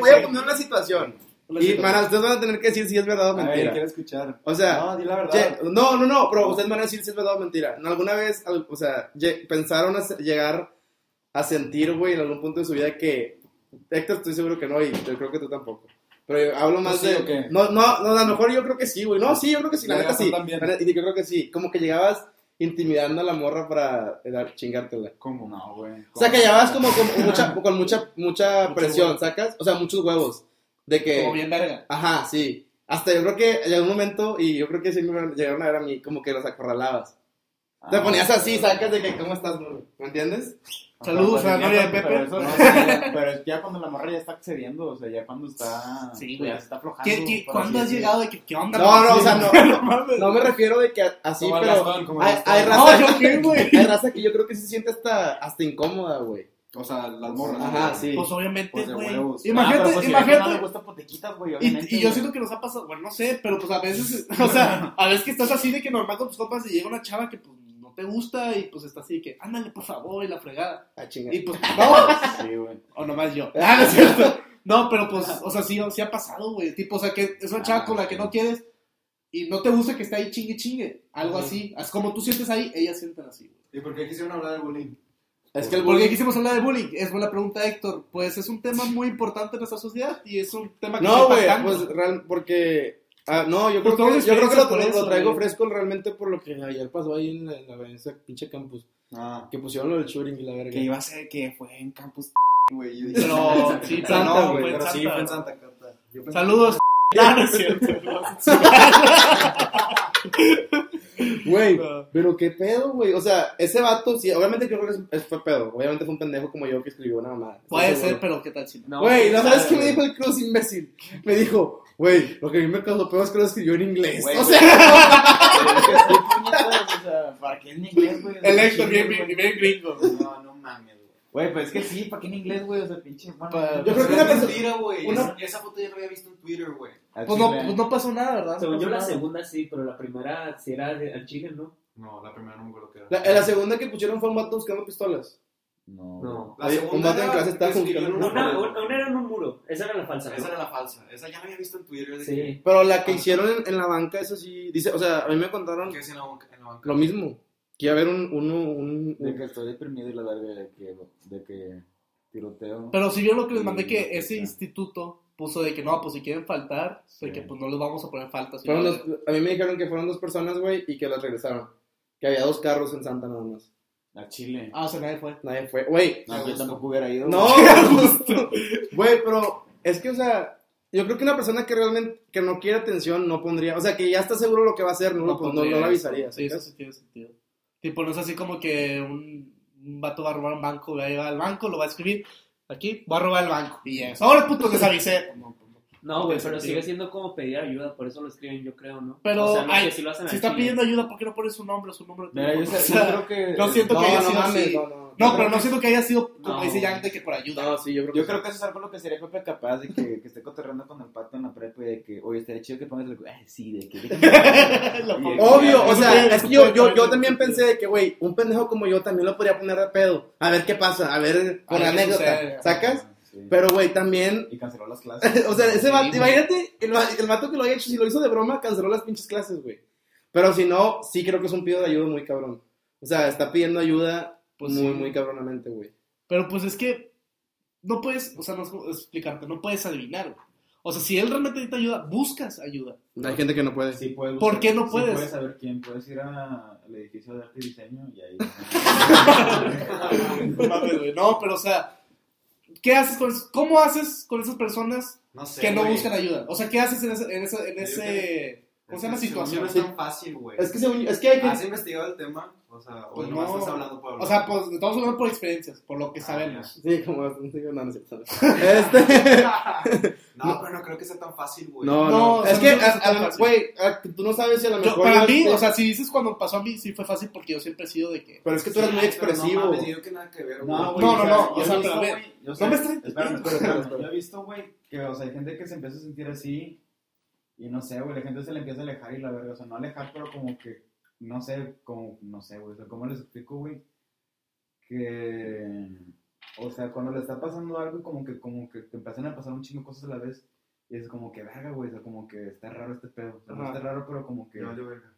voy a poner una situación. Y, mana, ustedes van a tener que decir si es verdad o A ver, mentira. quiero escuchar. O sea, no, di la verdad. Ye- No, no, no, pero ustedes van a decir si es verdad o mentira. ¿No, ¿Alguna vez, o sea, ye- pensaron a llegar a sentir, güey, en algún punto de su vida que. Héctor, estoy seguro que no, y yo creo que tú tampoco. Pero yo hablo más sí de. o qué? No, no, no, a lo mejor yo creo que sí, güey. No, sí, yo creo que sí, la neta sí. también. Y yo creo que sí. Como que llegabas intimidando a la morra para eh, chingártela. ¿Cómo? No, güey. O sea, que llevabas como con [laughs] mucha, con mucha, mucha presión. ¿sacas? O sea, muchos huevos. De que. Como bien verga. Ajá, sí. Hasta yo creo que en algún momento, y yo creo que sí me llegaron a ver a mí, como que los acorralabas. Te Ah, ponías así, sacas de que, ¿cómo estás, morro? ¿Me entiendes? Saludos a la ya novia de Pepe. Pero, eso- no, [laughs] pero es ya cuando la morra ya está accediendo, o sea, ya cuando está. Sí, güey. Ya se está aflojando. ¿Qué, qué, ¿Cuándo has llegado de que qué onda? No, no, o sea, no. [laughs] No me refiero de que así, pero Gastón, hay, hay No, raza, yo qué, güey. hay raza que yo creo que se siente hasta, hasta incómoda, güey. O sea, las morras. Ajá, sí. Pues obviamente, Pues güey. Ah, Imagínate, pero pues, si no imagínate. gusta, pues te quitas, güey, Y, yo siento que nos ha pasado, bueno, no sé, pero pues a veces, [laughs] o sea, [laughs] a veces que estás así de que normal con tus compas y llega una chava que pues no te gusta y pues está así de que, ándale, por favor, y la fregada. A chingar. Y pues, no, [laughs] Sí, güey. o nomás yo. Ah, no es cierto. No, pero pues, o sea, sí, sí ha pasado, güey. Tipo, o sea, que es una chava con la que no quieres y no te gusta que esté ahí chingue chingue. Algo así. Así como tú sientes ahí, ellas sienten así, güey. ¿Y por qué quisieron hablar del bullying? Es que el ¿Por qué bullying... quisimos hablar de bullying? Es buena pregunta, Héctor. Pues es un tema muy importante en nuestra sociedad y es un tema que No, güey, pues real, porque... Ah, no, yo Pues creo todos que, yo creo que lo, por traigo fresco realmente por lo que ayer pasó ahí en, la, en, la- en ese pinche campus. Ah, Que pusieron lo del shooting y la verga. que iba a ser que fue en campus. Güey, yo dije- Pero, sí, Santa, no, güey, Pero sí, fue en Santa Cata. Saludos. Ah, no es cierto. Güey, [laughs] No. pero qué pedo, güey. O sea, ese vato, sí, obviamente yo creo que es- fue pedo. Obviamente fue un pendejo como yo que escribió una mamada. Puede seguro. ser, pero ¿qué tal si no? Güey, ¿no sabes sabe, qué me dijo el Cruz, imbécil? Me dijo, güey, lo que a mí me causó pedo es que lo escribió en inglés. Güey, o sea, [laughs] o sea, ¿para qué en inglés, güey? El Héctor, bien, Güey. bien, bien gringo. No, no mames, güey. Pues es que sí, ¿para qué en inglés, güey? O sea, pinche. bueno, Pa- Yo creo que una persona- mentira, güey. una- Esa, esa foto ya la había visto en Twitter, güey. al Pues no, pues no pasó nada, ¿verdad? Según No yo, la nada. segunda sí, pero la primera sí era de- al chile, ¿no? No, la primera no me acuerdo qué era. la, la segunda que pusieron fue un vato buscando pistolas. No. No. La segunda un vato en era clase estaba que buscando Una, una, una era en un muro, esa era la falsa. ¿no? Esa era la falsa. Esa ya la había visto en Twitter. de Sí. Pero la que hicieron en, en la banca, eso sí, dice, o sea, a mí me contaron Que, que es en la banca. En la banca. lo mismo. Que iba a haber un, uno, un, De un- que estoy deprimido y la verga de que, de que tiroteo. Pero si yo lo que les mandé que no, ese instituto puso de que no, pues si quieren faltar, Sí. de que pues no les vamos a poner faltas. dos- verga. a mí me dijeron que fueron dos personas, güey, y que las regresaron. Que había dos carros en Santa nada más. A Chile. Ah, o sea, nadie fue. Nadie fue, güey. No, yo tampoco hubiera ido. No, güey. [laughs] güey, pero es que, o sea, yo creo que una persona que realmente que no quiere atención no pondría, o sea, que ya está seguro lo que va a hacer, no, lo, no, no lo eso. avisaría. Sí, eso sí tiene sentido. Tipo, no es así como que un, vato va a robar un banco, va a llegar al banco, lo va a escribir. Aquí, va a robar el banco. Y ya. Ahora, puto, pues, no. No, güey, pero sigue siendo como pedir ayuda, por eso lo escriben, yo creo, ¿no? Pero, o sea, no ay, que si lo hacen Si está chile. pidiendo ayuda, ¿por qué no pone su nombre o su número de Mira, yo, teléfono? sé- O yo sea, creo que. no siento No, que haya no sido así. no, no. No, pero no siento que haya sido, como No. dice Yang, de que por ayuda. No, sí, yo creo que Yo creo que eso es algo lo que sería Pepe capaz de que, que esté cotorreando con el pato en la prepa y de que, oye, estaría chido que pongas el. Eh, sí, de que. [laughs] Obvio, o sea, es que yo, yo, también pensé de que, güey, un pendejo como yo también lo podría poner de pedo. A ver qué pasa, a ver, qué anécdota. ¿sacas? Sí. Pero, güey, también, Y canceló las [laughs] clases. o sea, ese Sí, vato, imagínate, el, el vato que lo haya hecho, si lo hizo de broma, canceló las pinches clases, güey. Pero si no, sí creo que es un pido de ayuda muy cabrón. O sea, está pidiendo ayuda Pues muy, sí. muy cabronamente, güey. Pero pues es que no puedes, o sea, no es como explicarte, no puedes adivinar. güey. O sea, si él realmente necesita ayuda, buscas ayuda. Hay gente que no puede. Sí, puedes ¿Por buscar- qué no sí puedes? puedes saber quién. Puedes ir a- al edificio de arte y diseño y ahí. [laughs] No, pero o sea, ¿qué haces con? ¿Cómo haces con esas personas No sé. que no güey. buscan ayuda? O sea, ¿qué haces en ese, en ese, en ese Es ¿Cómo se llama situación? No es tan fácil, güey. Es que, según- es que hay ¿Has que... investigado el tema? O sea, o Pues no. estás hablando por hablar. O sea, pues estamos hablando por experiencias, por lo que Ah, sabemos. Sí, como... No, no cierto. Este... [laughs] no, pero no creo que sea tan fácil, güey. No, No, no. o es sea, que, güey, tú no sabes si a lo Yo, mejor... para yo mí, este- o sea, si dices cuando pasó a mí, sí fue fácil porque yo siempre he sido de que. Pero es que tú eres muy expresivo. No, mames, yo que nada que ver, güey. No, güey. No, no, o sea, no, yo o he sea, visto, pero a ver, no sé- me espera, espera. Yo he visto, güey, que, o sea, hay gente que se empieza a sentir así y no sé, güey, la gente se le empieza a alejar y la verga, o sea, no alejar, pero como que, no sé, como, no sé, güey, o sea, ¿cómo les explico, güey? Que, o sea, cuando le está pasando algo como que, como que te empiezan a pasar un chingo de cosas a la vez y es como que, verga, güey, o sea, como que está raro este pedo, o sea, no está raro, pero como que... Ya valió verga.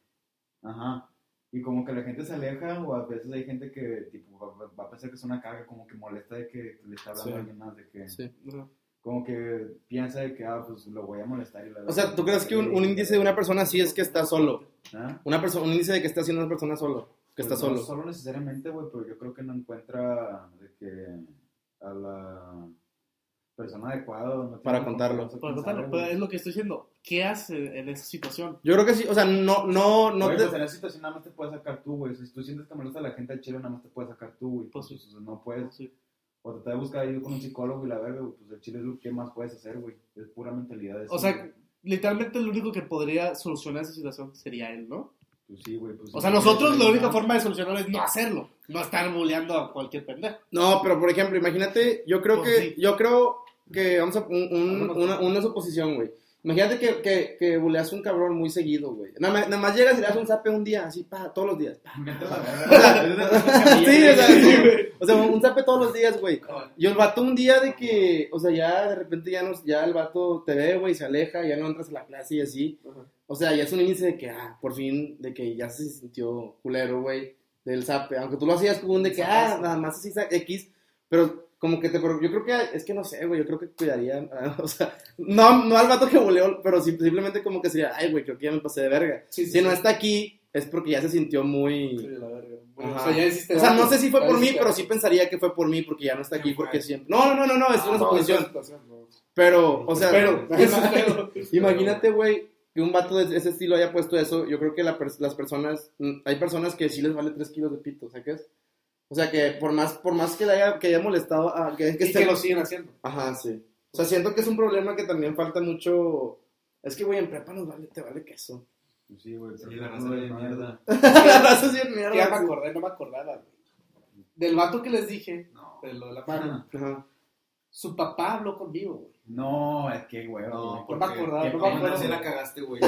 Ajá. Y como que la gente se aleja, o a veces hay gente que tipo, va, va a pensar que es una carga, como que molesta de que le está hablando Sí. a alguien más, de que Sí. Como que piensa de que, ah, pues lo voy a molestar. Y la O sea, ¿tú crees que un, un índice de una persona así es que está solo? ¿Ah? Una persona, un índice de que está haciendo una persona solo, que está Pues solo. No solo necesariamente, güey, pero yo creo que no encuentra de que a la persona adecuada. no Para con contarlo. conversar, contarlo, pero es lo que estoy diciendo. ¿Qué hace en esa situación? Yo creo que sí, o sea, no, no, no te... pues en esa situación nada más te puedes sacar tú, güey. Si tú sientes que molesta a la gente al chile, nada más te puedes sacar tú, güey. Pues Pues, sí. no puedes. Sí. O tratar de buscar ayuda con un psicólogo y la verga, güey. Pues el chile es lo que más puedes hacer, güey. Es pura mentalidad. de O sea, güey. literalmente lo único que podría solucionar esa situación sería él, ¿no? Pues sí, güey. Pues, O sí, sea, nosotros la única forma de solucionarlo es no hacerlo. No estar bulleando a cualquier pendejo. No, pero por ejemplo, imagínate, yo creo Pues que, sí. yo creo que, vamos a, un- un- una, una suposición, güey. Imagínate que, que, que buleas a un cabrón muy seguido, güey. Nada, más- nada más llegas y le das un zape un día, así, pa, todos los días. Vete a la verga. [laughs] sí, o sea, sí, güey. O sea, un zape todos los días, güey. Y el vato un día de que, o sea, ya de repente ya, nos, ya el vato te ve, güey, se aleja, ya no entras a la clase y así. O sea, ya es un índice de que, ah, por fin, de que ya se sintió culero, güey, del zape. Aunque tú lo hacías como un de que, ah, nada más así, X, pero como que te, pero yo creo que, es que no sé, güey, yo creo que cuidaría, [laughs] o sea, no, no al vato que buleó, pero sim- simplemente como que sería, ay, güey, creo que ya me pasé de verga. Sí, si no está aquí, es porque ya se sintió muy... la verga. Bueno, o sea, ya hiciste O sea, no sé si fue por mí, pero sí pensaría que fue por mí porque ya no está aquí, porque siempre... No, no, no, no, es una Ah, no, suposición. no. Pero, o sea, ima- [laughs] [laughs] espero. imagínate, güey, que un vato de ese estilo haya puesto eso. Yo creo que la las personas, mm, hay personas que sí les vale 3 kilos de pito, ¿sabes? O sea, que por más, por más que, le haya, que haya molestado a... Que, que Y esté- que lo siguen haciendo. Ajá, sí. O sea, siento que es un problema que también falta mucho... Es que, güey, en prepa nos vale, te vale queso. Pues sí, güey. Y la raza no, mierda. [laughs] La raza es bien mierda, Ya me sí. acordé, no me acordaba, güey. Del vato que les dije, No. de lo de la mano, Ajá. su papá habló conmigo, güey. No, es que, güey. No, me acordaba, no me sí la cagaste, güey.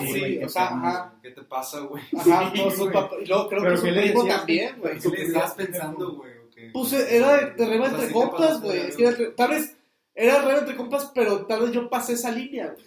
Sí, o sea, ajá, ¿Qué te pasa, güey? [laughs] ajá, no, su papá, y luego creo que su ¿qué le primo también, güey. ¿Qué le estabas pensando, güey? Pues era de, de reba O sea, entre compas, güey. tal vez era reba entre compas, pero tal vez yo pasé esa línea, güey.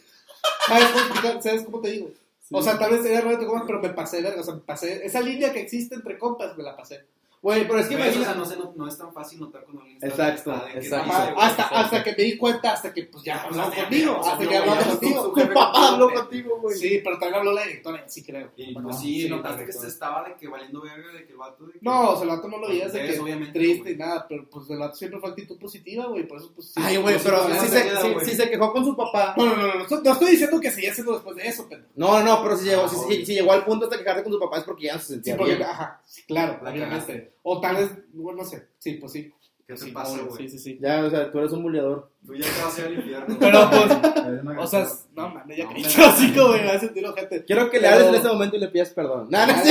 ¿Sabes cómo, explicar? ¿Sabes cómo te digo? O sea, tal vez era reba entre compas, pero me pasé. O sea, me pasé. Esa línea que existe entre compas, me la pasé. Güey, pero es que Güey, o sea, imagina... no, se- no, no es tan fácil notar cuando alguien está Exacto, de que exacto. Ajá, güey, hasta, hasta que me di cuenta, hasta que pues ya O habló sea, conmigo. o sea, Hasta no, que güey, ya contigo. Tu papá contigo, habló güey. contigo, güey. Sí, pero también habló la directora, sí creo. Y pues sí, notaste que se estaba de que valiendo verga, de que el vato de que... No, o sea, el vato no lo veías de Ustedes, que triste güey. y nada, pero pues el vato siempre fue actitud positiva, güey, por eso pues sí. Ay, güey, pues, pero sí, si se, güey. quejó con su papá. No, no, no, no, no, estoy- no diciendo que seguía haciendo después de eso, pero No, no, pero si llegó, Ah, llegó al punto hasta quejarse con su papá es porque ya no se sentía bien. ajá, claro, La obviamente. O tal vez, bueno, no sé, sí, pues sí. ¿Qué te Sí, pasa, güey? Sí, sí, sí. Ya, o sea, tú eres un buleador. Tú ya te vas a ir al infierno. [laughs] Pero pues, o sea, no mames, ya No, caí me- así como me a sentir gente. Quiero que le hables en este momento y le pidas perdón. [laughs] No, no, [laughs]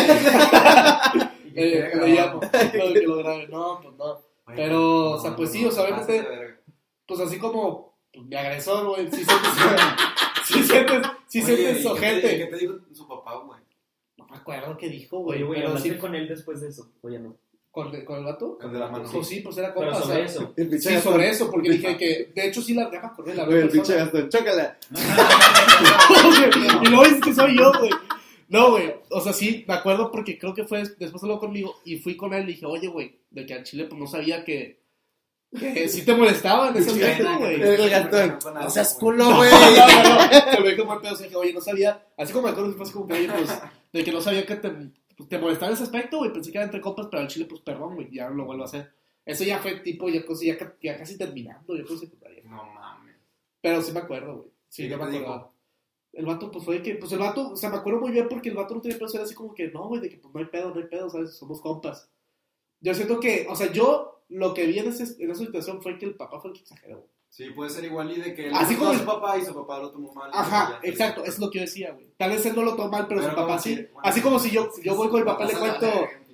que Eh, que lo llamo, que lo grabe. No, pues no. Güey, Pero, o sea, pues sí, o sea, obviamente-. Pues así como pues, mi agresor, güey, sí sientes, sí sientes, sí sientes ¿y qué te- ojete. ¿Qué te dijo su papá, güey? No me acuerdo qué dijo, güey, Oye, güey, pero hablaste con él después de eso. Oye, no. ¿Con, ¿con el vato? El de la mano. Pues sí, pues era Pero compa, o sobre sea, eso. El pinche Sí, sobre eso, porque dije que, de hecho sí la me acordé, la Güey, el verdad. pinche Gastón, chócala. [laughs] y luego dices que soy yo, güey. No, güey, o sea, sí, me acuerdo porque creo que fue después habló conmigo y fui con él y dije, oye, güey, de que al chile pues no sabía que, que sí te molestaba en ese Sí, aspecto, que- güey. El Gastón. Con No seas culo, güey. No, no, no, se ve como el pedo, o sea, dije, oye, no sabía, así como me acuerdo después como que, oye, pues, de que no sabía que te, pues, te molestaba ese aspecto, güey, pensé que era entre compas, pero al chile, pues, perdón, güey, ya no lo vuelvo a hacer. Eso ya fue tipo, ya, casi- ya, ca- ya casi terminando, yo creo secundaria. No mames. Pero sí me acuerdo, güey. Sí, ¿Y yo me acuerdo. El vato, pues fue que, pues el vato, o sea, me acuerdo muy bien porque el vato no tenía pedo, era así como que, no, güey, de que pues no hay pedo, no hay pedo, ¿sabes? Somos compas. Yo siento que, o sea, yo lo que vi en, ese- en esa situación fue que el papá fue el que exageró. güey. Sí, puede ser igual y de que él Así le como el- su papá y su papá lo tomó mal. Ajá, exacto, eso es lo que yo decía, güey. Tal vez él no lo tomó mal, pero, Pero su papá sí. bueno, así como si yo, sí, yo voy con mi no papá y le cuento,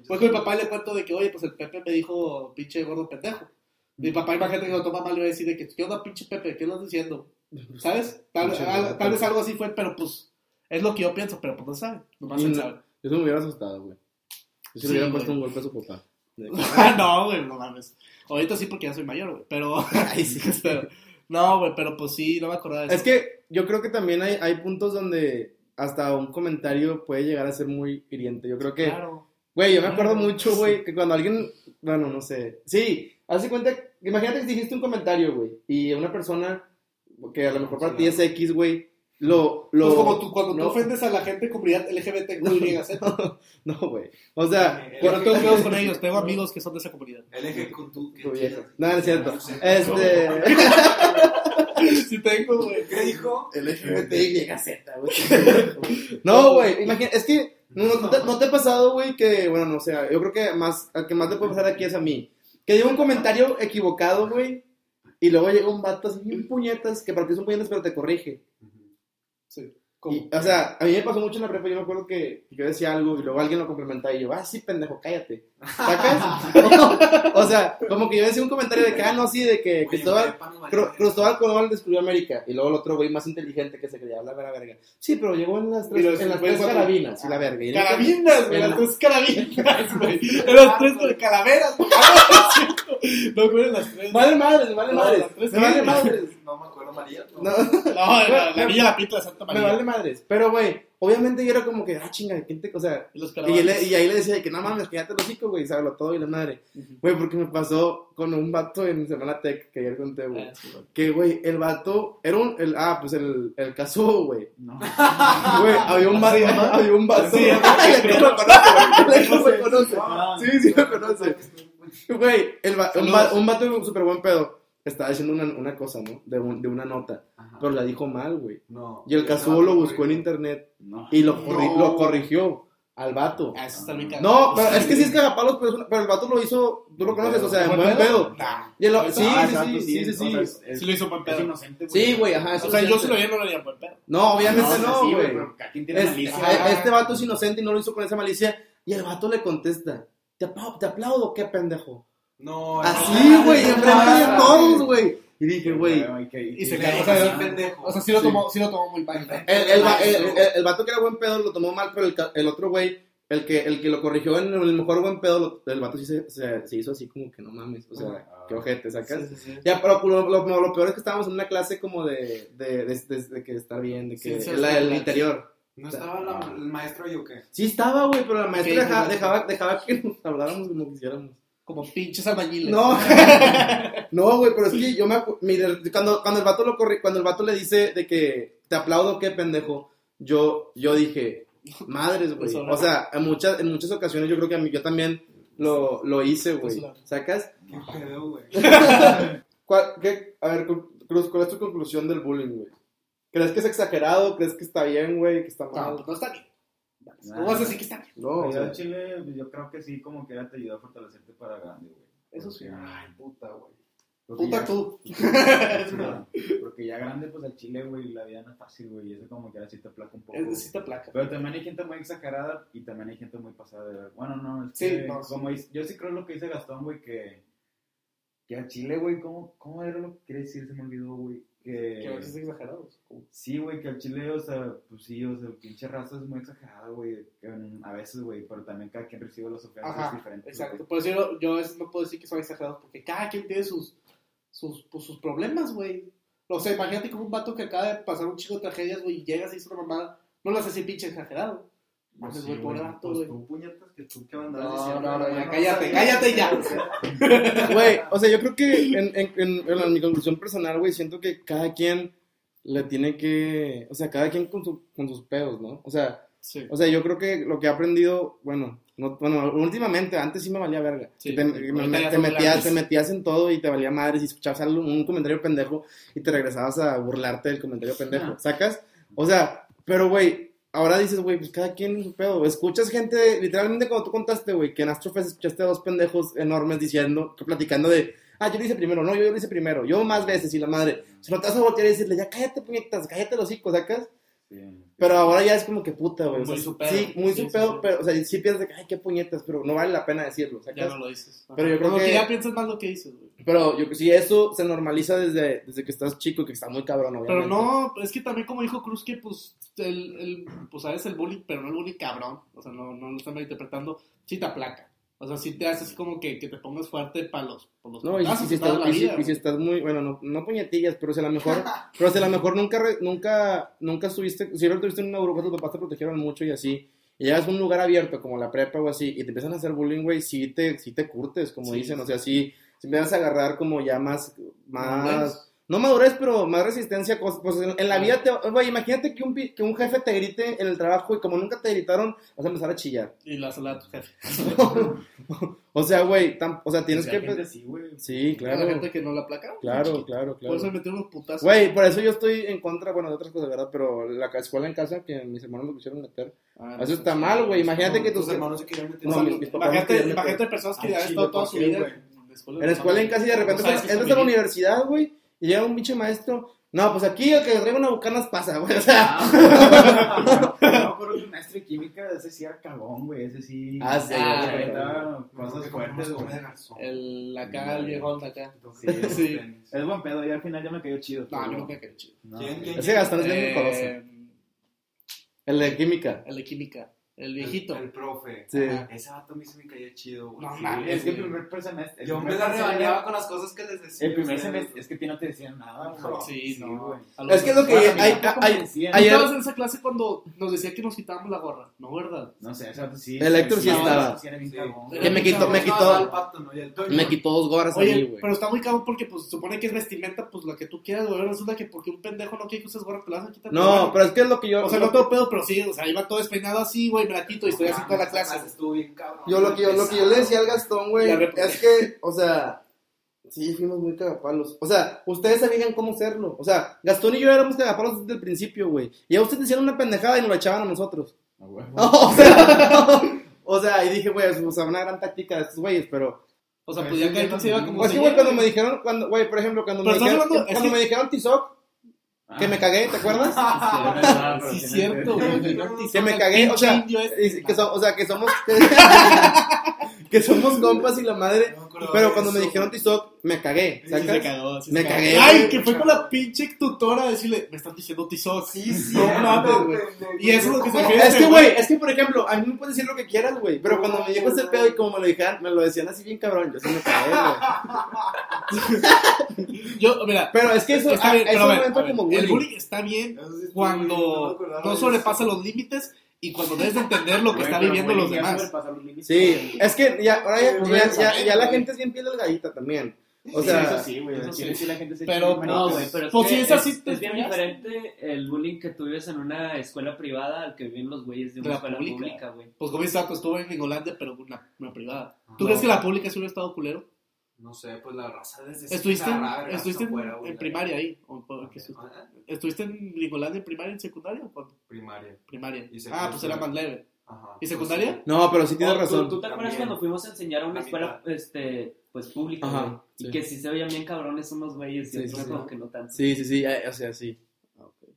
voy con mi papá y le cuento de que, oye, pues el Pepe me dijo, pinche gordo pendejo. Mi papá, imagínate que lo toma mal y va a decir de que, ¿qué onda, pinche Pepe? ¿Qué estás diciendo? ¿Sabes? Tal, al- tal vez algo así fue, pero pues, es lo que yo pienso, pero pues no sabe. Nomás él no- sabe. Yo me hubiera asustado, güey. Yo se Sí, le hubiera puesto un golpe a su papá. [laughs] No, güey, no mames. Ahorita sí porque ya soy mayor, güey, pero... [laughs] Ay, sí, [laughs] pero... No, güey, pero pues sí, no me acordaba de eso. Es que yo creo que también hay, hay puntos donde hasta un comentario puede llegar a ser muy hiriente. Yo creo que, Claro. güey, yo me acuerdo mucho, güey, que cuando alguien, bueno, no sé, sí, haz de cuenta, imagínate que dijiste un comentario, güey, y una persona que a lo mejor para ti es X, güey, lo, lo... Pues como tú, cuando no, tú ofendes a la gente comunidad LGBTQYZ. [laughs] No, güey, o sea, Eh, Yo no tengo pedos con ellos, tengo amigos que son de esa comunidad. Eje con tu. No, no es cierto. Este... Sí tengo, güey. ¿Qué dijo? LGBTYZ, güey. [laughs] No, güey, imagina, es que no, no te, no te ha pasado, güey, que, bueno, no sé, yo creo que más, al que más le puede pasar aquí es a mí. Que digo un comentario equivocado, güey, y luego llega un vato así, bien puñetas, que para ti son puñetas, pero te corrige. Sí. Y, o sea, a mí me pasó mucho en la prepa, yo me acuerdo que yo decía algo y luego alguien lo complementaba y yo, ah, sí, pendejo, cállate. ¿Sacas? [laughs] o sea, como que yo decía un comentario de que, ah, no, sí, de que Cristóbal. Cristóbal Colón descubrió América y luego el otro güey más inteligente que se creía la verga verga. Sí, pero llegó en las tres, en las tres carabinas y la verga. Y Carabinas, güey, En las la- tres carabinas, [laughs] güey. En las tres con calaveras, güey. Ah, no, güey, en las tres. Vale madres, vale No, madres. vale madres. No me acuerdo, María. No, No, la, la niña la pinta de Santa María. Madres. Pero, güey, obviamente yo era como que, ah, chinga, ¿quién te...? O sea, Y los y, él- y ahí le decía de que no mames, cállate los hocico, güey, sábelo todo y la madre. Güey, porque me pasó con un vato en Semana Tech que ayer conté, güey. Ah, sí. Que, güey, el vato era un. El, ah, pues el, el casudo, güey. No. [laughs] Güey, había un vato. Había un vato. Sí, [laughs] lo conoce, güey. Lo conoce. Ah, Sí, sí lo conoce. Güey, un vato súper buen pedo. Estaba diciendo una, una cosa, ¿no? De, un- de una nota. Ajá. Pero la dijo mal, güey. No. Y el vato lo buscó en internet. No. Y lo, corri- No. lo corrigió al vato. Ah, eso está bien cagado. No, pero es que sí es cagapalos, pero, pero el vato lo hizo. Tú lo conoces, o sea, en buen pedo. Nah. Y el- Ah, sí, Ah, sí, exacto, sí, sí, sí, sí. lo hizo buen Es pedo. inocente, güey. Sí, güey, ajá. eso O sea, yo si lo vi no lo haría buen pedo. No, obviamente no, sí, güey. este vato es inocente y no lo hizo con esa malicia. Y el vato le contesta: ¿Te aplaudo, te aplaudo qué pendejo? No. Así, güey, enfrente de todos, güey. Y dije, güey. Y se cagó, O sea, pendejo. O sea, sí lo tomó, sí lo tomó muy mal. El, el, va- el, el- el vato que era buen pedo lo tomó mal, pero el, ca- el otro güey, el que, el que lo corrigió en el mejor buen pedo, lo- el vato sí se, se, se hizo así como que no mames. O sea, Ah. qué ojete, ¿sacas? Sí, sí, sí. Ya, pero lo, lo, lo- lo peor es que estábamos en una clase como de, de, de, de- de que estar bien, de que Sí, sí, la sí, del claro. interior. ¿No estaba la- el maestro y o qué? Sí estaba, güey, pero la maestra Sí, dejaba, dejaba, dejaba que nos habláramos como quisiéramos. Como pinches albañiles. No, [laughs] no, güey, pero es que yo me acu- mire, cuando, cuando el vato lo corri, cuando el vato le dice de que te aplaudo, qué pendejo, yo, yo dije, madres, güey. O sea, en muchas, en muchas ocasiones yo creo que a mí, yo también lo, lo hice, güey. ¿Sacas? ¿Qué pedo, güey? [laughs] ¿Cuál- qué- a ver, Cruz, ¿cuál es tu conclusión del bullying, güey? ¿Crees que es exagerado? ¿Crees que está bien, güey? ¿Que está mal? no está bien. Nah. ¿Cómo vas a decir que está bien? No, o sea, Chile, yo creo que sí, como que era te ayudó a fortalecerte para grande, güey. Eso sí. Ay, puta, güey. porque Puta ya- tú. [laughs] [laughs] No, Porque ya grande, pues al Chile, güey, la vida no es fácil, güey. Y eso como que ahora sí te placa un poco. Es sí te placa. Pero también hay gente muy exagerada y también hay gente muy pasada de ver. Bueno, no, es Sí, que no, sí. como dice- yo sí creo lo que dice Gastón, güey, que, que al Chile, güey, ¿cómo, ¿cómo era lo que quiere decir? Se me olvidó, güey. Que, Que a veces es exagerado. Como- Sí, güey, que al Chile, o sea, pues sí, o sea, pinche raza es muy exagerada, güey. A veces, güey, pero también cada quien recibe los ofensas Ajá, diferentes. exacto. Por eso yo, yo a veces no puedo decir que son exagerados porque cada quien tiene sus, sus, pues, sus problemas, güey. O sea, imagínate como un vato que acaba de pasar un chico de tragedias, güey, y llegas y dice una mamada, no lo haces así pinche exagerado. Pues Mames, sí, güey, vato, Pues tú, puñetas, que tú qué andas No, diciendo. no, no, ya No cállate, cállate ya. [laughs] Güey, o sea, yo creo que en, en, en- en mi conclusión personal, güey, siento que cada quien le tiene que, o sea, cada quien con, su, con sus pedos, ¿no? O sea, Sí. o sea, yo creo que lo que he aprendido, bueno, no, bueno, últimamente, antes sí me valía verga. Sí, te, me- me- te metías, te metías en todo y te valía madres y escuchabas algo, un comentario pendejo y te regresabas a burlarte del comentario pendejo. ¿sacas? O sea, Pero, güey, ahora dices, güey, pues cada quien en su pedo. Escuchas gente, literalmente cuando tú contaste, güey, que en Astrofest escuchaste a dos pendejos enormes diciendo, platicando de, ah, yo lo hice primero, no, yo lo hice primero, yo más veces y la madre. Si no te vas a voltear y decirle, ya cállate, puñetas, cállate los hijos, sacas. Sí. Pero ahora ya es como que puta, güey. o Muy sea, su pedo. Sí, muy Sí, su sí, pedo, sí. pero, o sea, sí piensas que, ay, qué puñetas, pero no vale la pena decirlo, Ya no lo dices. Pero yo creo Como que- ya piensas más lo que dices, güey. Pero yo si eso se normaliza desde, desde que estás chico, que está muy cabrón, obviamente. Pero no, es que también como dijo Cruz que pues el, el pues sabes el bullying, pero no el bullying cabrón, o sea, no, no lo están malinterpretando, sí te aplaca. O sea, sí te hace así como que, que te pongas fuerte para los, No, y, si, estás, y si- vida, y si estás muy, bueno, no, no puñetillas, pero si a lo mejor, [laughs] pero si a lo mejor nunca, nunca, nunca estuviste, si no estuviste en una burbuja, tus papás te protegieron mucho y así, y llegas a un lugar abierto como la prepa o así, y te empiezan a hacer bullying, güey, sí te, sí te curtes, como Sí, dicen, sí. o sea, sí, si empiezas a agarrar como ya más. No madurez, pero más resistencia, pues en, en la vida te, güey, imagínate que un, pi- que un jefe te grite en el trabajo y como nunca te gritaron, vas a empezar a chillar. Y la sala de tu jefe. [laughs] o sea, güey, o sea, tienes que, gente güey. sí, Claro. claro. gente que no la aplaca. Claro, claro, Por eso me metieron unos putazos. Güey, por eso yo estoy en contra, bueno, de otras cosas, ¿verdad? Pero la escuela en casa, que mis hermanos lo quisieron meter. Ah, Eso está mal, güey. Imagínate que tus tus hermanos se querían meter. No, imagínate, imagínate personas que ya han estado toda ¿por su vida en la escuela en casa y de repente entras a la universidad, güey, y llega un pinche maestro. No, pues aquí el que traiga una bucanas pasa, güey. O sea, No, pero un maestro de química, ese sí era cagón, güey. Ese sí. Ah, sí, Ah, Cosas fuertes, güey. El acá, el viejón de acá. Sí, Sí. Es buen pedo, y al final ya me cayó chido. No, pero- nunca me quedó chido. No, ¿Quién, quién? ese Gastón es bien Eh, coloso. El de química. El de química. El viejito. El, el profe. Sí. Ajá. Ese vato a mí se me caía chido, güey. No Sí, Es que el primer semestre. el Yo me primer la semestre- rebañaba con las cosas que les decía. El primer semestre, es que a ti no te decían nada, güey. Sí, no. güey. Es que es lo que hay, me hay- decían. ¿Tú ayer- estabas en esa clase cuando nos decía que nos quitábamos la gorra? No, ¿verdad? No sé, o sea, sí. El Héctor sí estaba. Que me quitó- me quitó- me quitó dos gorras a mí, Oye, güey. pero está muy cabrón porque pues supone que es vestimenta, pues lo que tú quieras, güey. Resulta que porque un pendejo no quiere que uses gorra, te la vas a quitar. No, pero es que es lo que yo. O sea, no tengo pedo, pero sí, o sea, iba todo despeinado así, güey, la quito y estoy así toda la clase. Estuvo bien cabrón. Yo lo que yo, lo que yo le decía al Gastón, güey, es que, o sea, sí, fuimos muy cagapalos. O sea, ustedes sabían cómo serlo. O sea, Gastón y yo éramos cagapalos desde el principio, güey. Y a ustedes decían una pendejada y nos la echaban a nosotros. Ah, güey. [laughs] o sea, o sea, y dije, güey, o sea, una gran táctica de estos güeyes, pero... O sea, pues ya sí, que ya se iba no- como Pues se güey, cuando me dijeron, cuando, güey, por ejemplo, cuando, me dijeron, hablando- es cuando que- me dijeron Tizoc, que me cagué, ¿te acuerdas? [laughs] Sí, es cierto, güey. que me cagué, sea, que so- o sea, que somos... [laughs] que somos compas y la madre... No Pero cuando me dijeron Tizoc, me cagué, se cagó, Me se cagué, Ay, güey. que fue con la pinche tutora a decirle, me están diciendo tizoc. Sí, sí. No mames, güey. Y eso es lo que se refiere. Es que, güey, es que, por ejemplo, a mí me puedes decir lo que quieras, güey. Pero cuando me dijo ese pedo y como me lo dijeron, me lo decían así bien cabrón, yo sí me cagué, güey. [laughs] Yo, mira, Pero es que eso, está a- bien, eso ver, no ver, como el bullying. bullying está bien cuando no no sobrepasa los límites y cuando debes de entender lo que están viviendo los demás. Sí, es que ya, ahora ya, ya, ya, la gente es bien piel delgadita también. O Sí, sea, eso sí, güey. eso al sí. chile sí la gente se Pero, no, güey, pero es, Pues que sí, es así, te es bien diferente el bullying que tú vives en una escuela privada al que viven los güeyes de una la escuela pública. pública, güey. Pues como dices, pues estuve en Gringolandia, pero una, una privada. ¿Tú No. crees que la pública sí hubiera estado culero? No sé, pues la raza desde ¿Estuviste en, hasta estuviste en, primaria ahí? ¿O estuviste? ¿Estuviste en Gringolandia en primaria, en secundaria o cuándo? Primaria. Primaria. Y Ah, pues era más leve. Ajá. ¿Y secundaria? no, pero sí tienes Oh, ¿tú- razón. ¿Tú, te acuerdas También. cuando fuimos a enseñar a una La escuela este, pues pública, Ajá, sí. Y que si se veían bien cabrones unos güeyes y Sí, otros sí, como sí. que no tanto. Sí, sí, sí, eh, o sea, sí.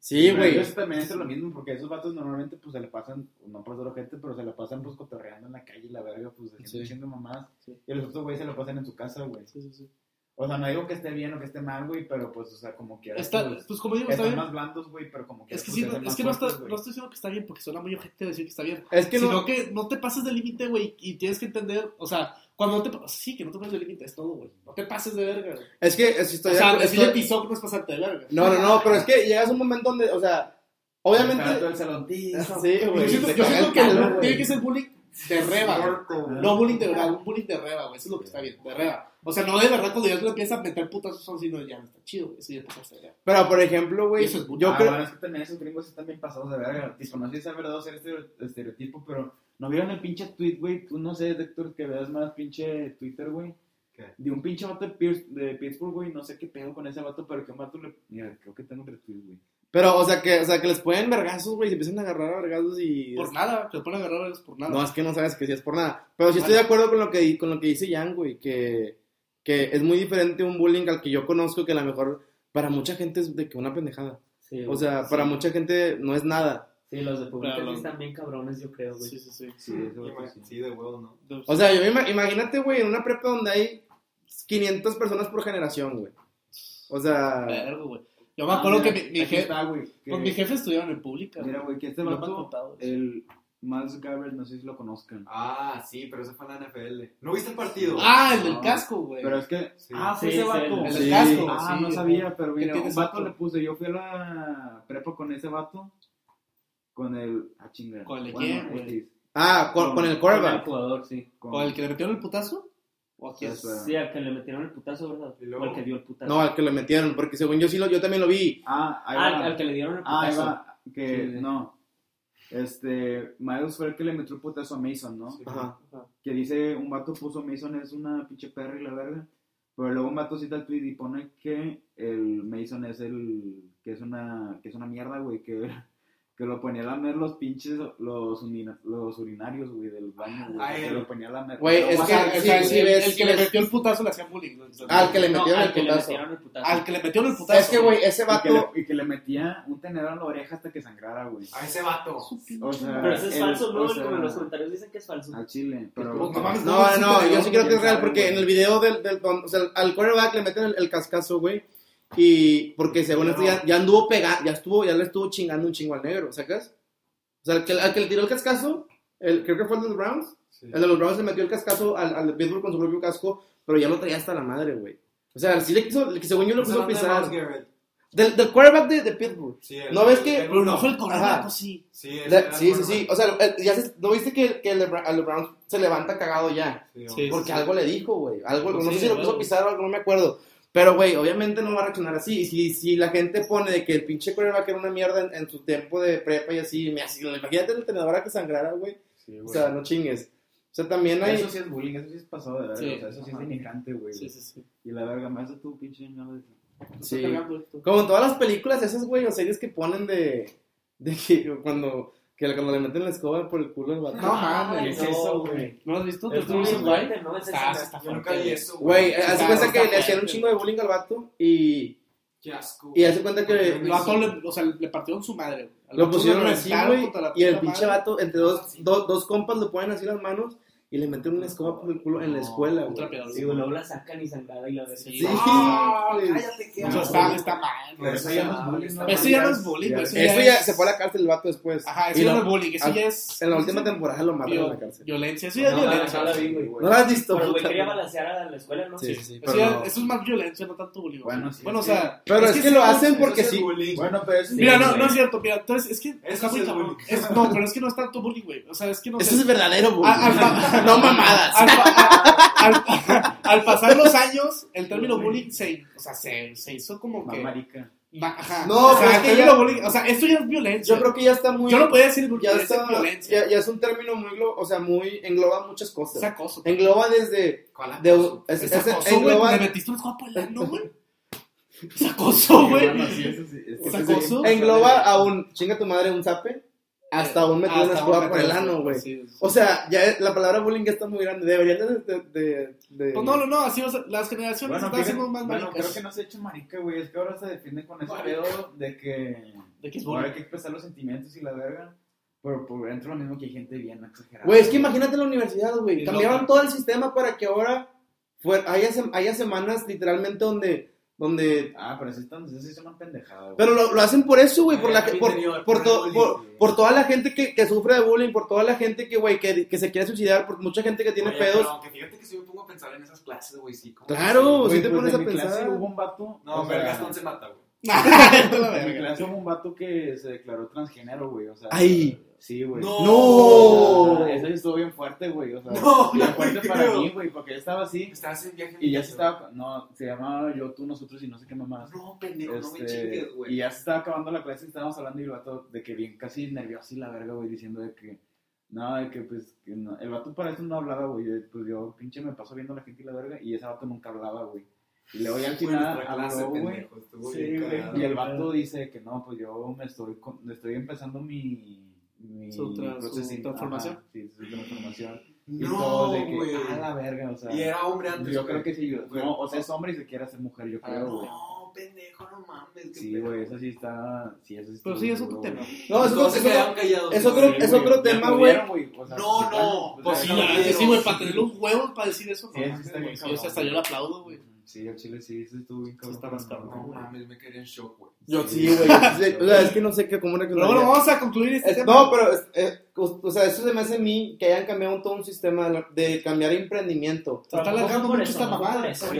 Sí, güey. Eso también es lo mismo, porque esos vatos normalmente pues se le pasan, no por ser gente, pero se la pasan pues cotorreando en la calle y la verga, pues Sí. diciendo chingo mamás. Sí. Y los otros güeyes se lo pasan en su casa, güey. Sí, sí, sí. O sea, no digo que esté bien o que esté mal, güey, pero pues, o sea, como quiera. Está, pues, pues como digo, está están bien. más blandos, güey, pero como que Es que, sí, no- es que no, está, no estoy diciendo que está bien porque suena muy ojete decir que está bien. Es que sino no. que no te pases del límite, güey, y tienes que entender, o sea, cuando no te sí, que no te pases del límite, es todo, güey. No te pases de verga, güey. Es que es, estoy O de sea, acuerdo- decirle estoy- tizoc no es pasarte de verga. No, no, no, pero es que llegas a un momento donde, o sea, obviamente. todo el salón, "Tizo". Sí, Yo güey. siento, te yo siento que güey. tiene que ser bullying de reba, güey. No bullying de verdad, un bullying de reba, güey. Eso es lo que está bien, de reba. O sea, no de verdad cuando ya te empiezas a meter putazos así, no, ya no está chido, güey. Eso ya empezaste ya. Pero, por ejemplo, güey, es yo ah, creo. bueno, es que también esos gringos están bien pasados de verga. Tipo, no sé si es verdad o ser estereo- estereotipo, pero ¿no vieron el pinche tweet, güey? Tú no sé, Héctor, que veas más pinche Twitter, güey. ¿Qué? De un pinche vato de, Piers- de Pittsburgh, güey. No sé qué pedo con ese vato, pero que un vato le. Mira, creo que tengo tres tweets, güey. Pero, o sea, que, o sea, que les ponen vergazos, güey, y se empiezan a agarrar a vergazos y... Por nada, te ponen a agarrar es por nada. No, es que no sabes que sí es por nada. Pero sí estoy de acuerdo con lo que, con lo que dice Jan, güey, que, que es muy diferente un bullying al que yo conozco que a lo mejor para mucha gente es de que una pendejada. Sí, O sea, para mucha gente no es nada. Sí, los de sí están bien cabrones, yo creo, güey. Sí, sí, sí. Sí, de huevo, ¿no? O sea, yo me ima- imagínate, güey, en una prepa donde hay 500 personas por generación, güey. O sea, Verga, güey. Yo me acuerdo Ah, que mira, mi, mi aquí jefe, está, güey. que- pues mi jefe estudiaron en pública. Mira, güey, que este vato, contado. el Miles Garrett, no sé si lo conozcan. Ah, sí, pero ese fue en la NFL. ¿No viste el partido? Ah, el del No. casco, güey. Pero es que. Sí. Ah, fue Sí, ese vato. el- el Sí. del casco. Ah, sí, no sabía, pero ¿Qué mira, un vato? le puse. Yo fui a la prepa con ese vato. Con el. Ah, chinga. ¿Con el de Bueno, quién, ah, con, con el Con el quarterback. jugador, sí. Con- ¿O el que le metieron el putazo? ¿O. Sí, al que le metieron el putazo, ¿verdad? Y luego- O al que dio el putazo. No, al que le metieron, porque según yo sí lo, yo también lo vi. Ah, ahí Ah, va. al, al que le dieron el Ah, ahí putazo. va. Que Sí, sí. no. Este. Miles fue el que le metió el putazo a Mason, ¿no? Sí. Ajá. Que dice, un vato puso Mason es una pinche perra y la verga. Pero luego un vato cita el tweet y pone que el Mason es el. que es una. que es una mierda, güey. Que, que lo ponía a lamer los pinches. los, unina- los urinarios, güey, del baño, güey. Ah, Que lo ponía a lamer. Güey, No, es que- o sí, sea, sí, el, ves, el que ves. le metió el putazo le hacían bullying. ¿no? Al que le No, metieron al el le putazo. el putazo. Al que le metieron el putazo. Es que, güey, ese y, que vato. le, y que le metía un tenedor en la oreja hasta que sangrara, güey. A ese vato. O sea, Pero eso es el- falso, ¿no? o sea, Como en los comentarios dicen que es falso. Al chile. Pero. Pues, no No, no, yo sí creo que es real porque en el video del, del don- o sea, al quarterback le meten el, el cascazo, güey. Y porque según esto ya, ya anduvo pegando, ya estuvo, ya le estuvo chingando un chingo al negro, ¿sacas? O sea, al que, al que le tiró el cascazo, el, creo que fue el de los Browns, Sí. el de los Browns le metió el cascazo al, al de Pittsburgh con su propio casco, pero ya lo traía hasta la madre, güey. O sea, sí le quiso, según yo lo quiso pisar. Del, del quarterback de, de Pittsburgh. Sí, el- ¿No ves que- el no fue el Ajá. pues sí. Sí, el sí, sí, sí. quarterback. O sea, ya se- ¿no viste que, que el de Browns se levanta cagado ya? Sí, Sí. Porque algo le dijo, güey. Algo, Pues no sí, sé si lo quiso pisar o algo, no me acuerdo. Pero, güey, obviamente no va a reaccionar así. Y si, si la gente pone de que el pinche quarterback era una mierda en, en su tiempo de prepa y así, me así, imagínate el entrenador a que sangrara, güey. Sí, O sea, no chingues. O sea, también hay... Eso sí es bullying, eso sí es pasado de verga. Sí. O sea, eso sí es Ajá. denigrante, güey. Sí, sí, sí. Y la verga, me hace tu pinche lo- Sí. Como en todas las películas esas, güey, o series que ponen de... De que cuando... Que cuando le meten la escoba por el culo al vato. No mames. ¿Qué es eso, güey? ¿No lo has visto? Es ¿Tú lo fuerte, ¿no? Ah, escena. está Yo nunca vi eso, Güey, hace cuenta que le hacían un chingo de bullying al vato y... Qué asco. Y hace cuenta que El vato le, o sea, le partieron su madre. güey. Lo pusieron así, güey. Y el pinche vato, entre dos, dos, dos compas, le ponen así las manos y le meten una escoba por el culo en la escuela, güey. Sí, güey, luego la sacan y sangrada y la ves. Sí. Ah, güey. Cállate, qué O sea, asco. está, está mal. Eso ya no es bullying, Eso ya no es bullying, güey. Eso, Eso ya, ya es- se fue a la cárcel el vato después. Ajá, eso ya no es bullying. Eso ya es. En la última ¿cómo se temporada lo mataron en la cárcel. Violencia. Eso ya es violencia. no la vi, güey. ¿No lo has visto? Güey quería balancear a la escuela, ¿no? Sí, sí. Eso, eso es más violencia, no tanto bullying. Bueno, sí, bueno, o sea. Pero es que lo hacen Eso porque es sí. Bueno, pero eso Mira, no, no es cierto. Mira, entonces es que. Eso está muy es cabrón. Es- No, pero es que no es tanto bullying, güey. O sea, es que no Eso es verdadero, bullying. Al- al No mamadas. Al, pa- al- al pasar los años, el término bullying se, o sea, se, se hizo como que. Mamarica. ma- ajá. No, o sea, es que término ya- bullying. O sea, esto ya es violencia. Yo creo que ya está muy. Yo no podía decir ya violencia, está, es violencia. ya, ya es un término muy, glo- o sea, muy, engloba muchas Es cosas. acoso. Engloba desde, ¿Cuál de, es, Es es- acoso, güey. engloba, Le metiste un por el ano, güey. Es acoso, güey. Bueno, sí, eso sí. Es acoso. engloba a un, chinga tu madre, un zape, hasta un meter una Hasta escoba un por el ano, güey. Sí, sí. O sea, ya es- la palabra bullying ya está muy grande. Deberían de... de, de- de- Pues no, no, no, así, o sea, las generaciones Bueno, están haciendo más bueno, maricas. creo que no se ha hecho marica, güey. Es que ahora se defiende con ese pedo de que ¿De qué es ahora hay bullying? que expresar los sentimientos y la verga. Pero por dentro lo mismo que hay gente bien exagerada. Güey, es que imagínate la universidad, güey. Cambiaron loco. todo el sistema para que ahora fuera, haya, sem- haya semanas literalmente donde... donde Ah, pero eso, está, eso sí es una pendejada, güey. pero lo, lo hacen por eso, güey, por, la, Ay, por, por, por to- por, por toda la gente que, que sufre de bullying, por toda la gente que, güey, que, que se quiere suicidar, por mucha gente que tiene Oye, pedos. pero aunque fíjate que si me pongo a pensar en esas clases, güey, sí. como que Claro, Güey, si te pues pones a mi clase pensar. hubo un vato. No, o pero sea, Gastón se mata, güey. Vete [laughs] a la En mi clase hubo un vato que se declaró transgénero, güey. O sea, Ay. Sí, güey. No. No. Ah, Eso estuvo bien fuerte, güey. O sea, No, bien no fuerte te para mí, güey, porque yo estaba así. Estabas en viaje. Y ya se estaba. No, se llamaba yo, tú, nosotros y no sé qué mamás. No, pendejo, no me Este, chingues, güey. y ya se estaba acabando la clase y estábamos hablando y el vato de que bien casi nervioso y la verga, güey, diciendo de que No, de que pues, que no- el vato para eso no hablaba, güey. Pues yo, pinche, me paso viendo a la gente y la verga, y ese vato nunca hablaba, güey. Y luego ya al final nuestra clase, habló, güey. pendejo, estuvo Sí. Y el vato dice que no, pues yo me estoy, con- estoy empezando mi, mi Su tra- su procesi- transformación. Ajá, sí, su transformación. y No, todo de que, güey. a la verga, o sea. Y era hombre antes. yo creo que sí, yo- no, o sea, es hombre y se quiere hacer mujer, yo Ah, creo, güey. No, pendejo, no mames. Sí, güey, eso sí está, sí, eso sí Pero sí, es otro tema. No, es otro, se es otro, callados. es otro- Sí, tema, güey. o sea, No, sí, no, o pues sea, Sí, no, sí, güey, sí, para tener güey. un huevo para decir eso. Sí, no cabrón, Yo hasta yo le aplaudo, güey. Sí, al chile sí, eso estuvo bien cabrón. está más cabrón. No mames, me quedé en shock, güey. Yo sí, güey. O sea, es que no sé qué, cómo Pero bueno, vamos a concluir este Es- tema. no, pero, es- o sea, eso se me hace a mí que hayan cambiado todo un sistema de, cambiar emprendimiento. Se está alargando mucho eso, esta mamada. No, ¿cómo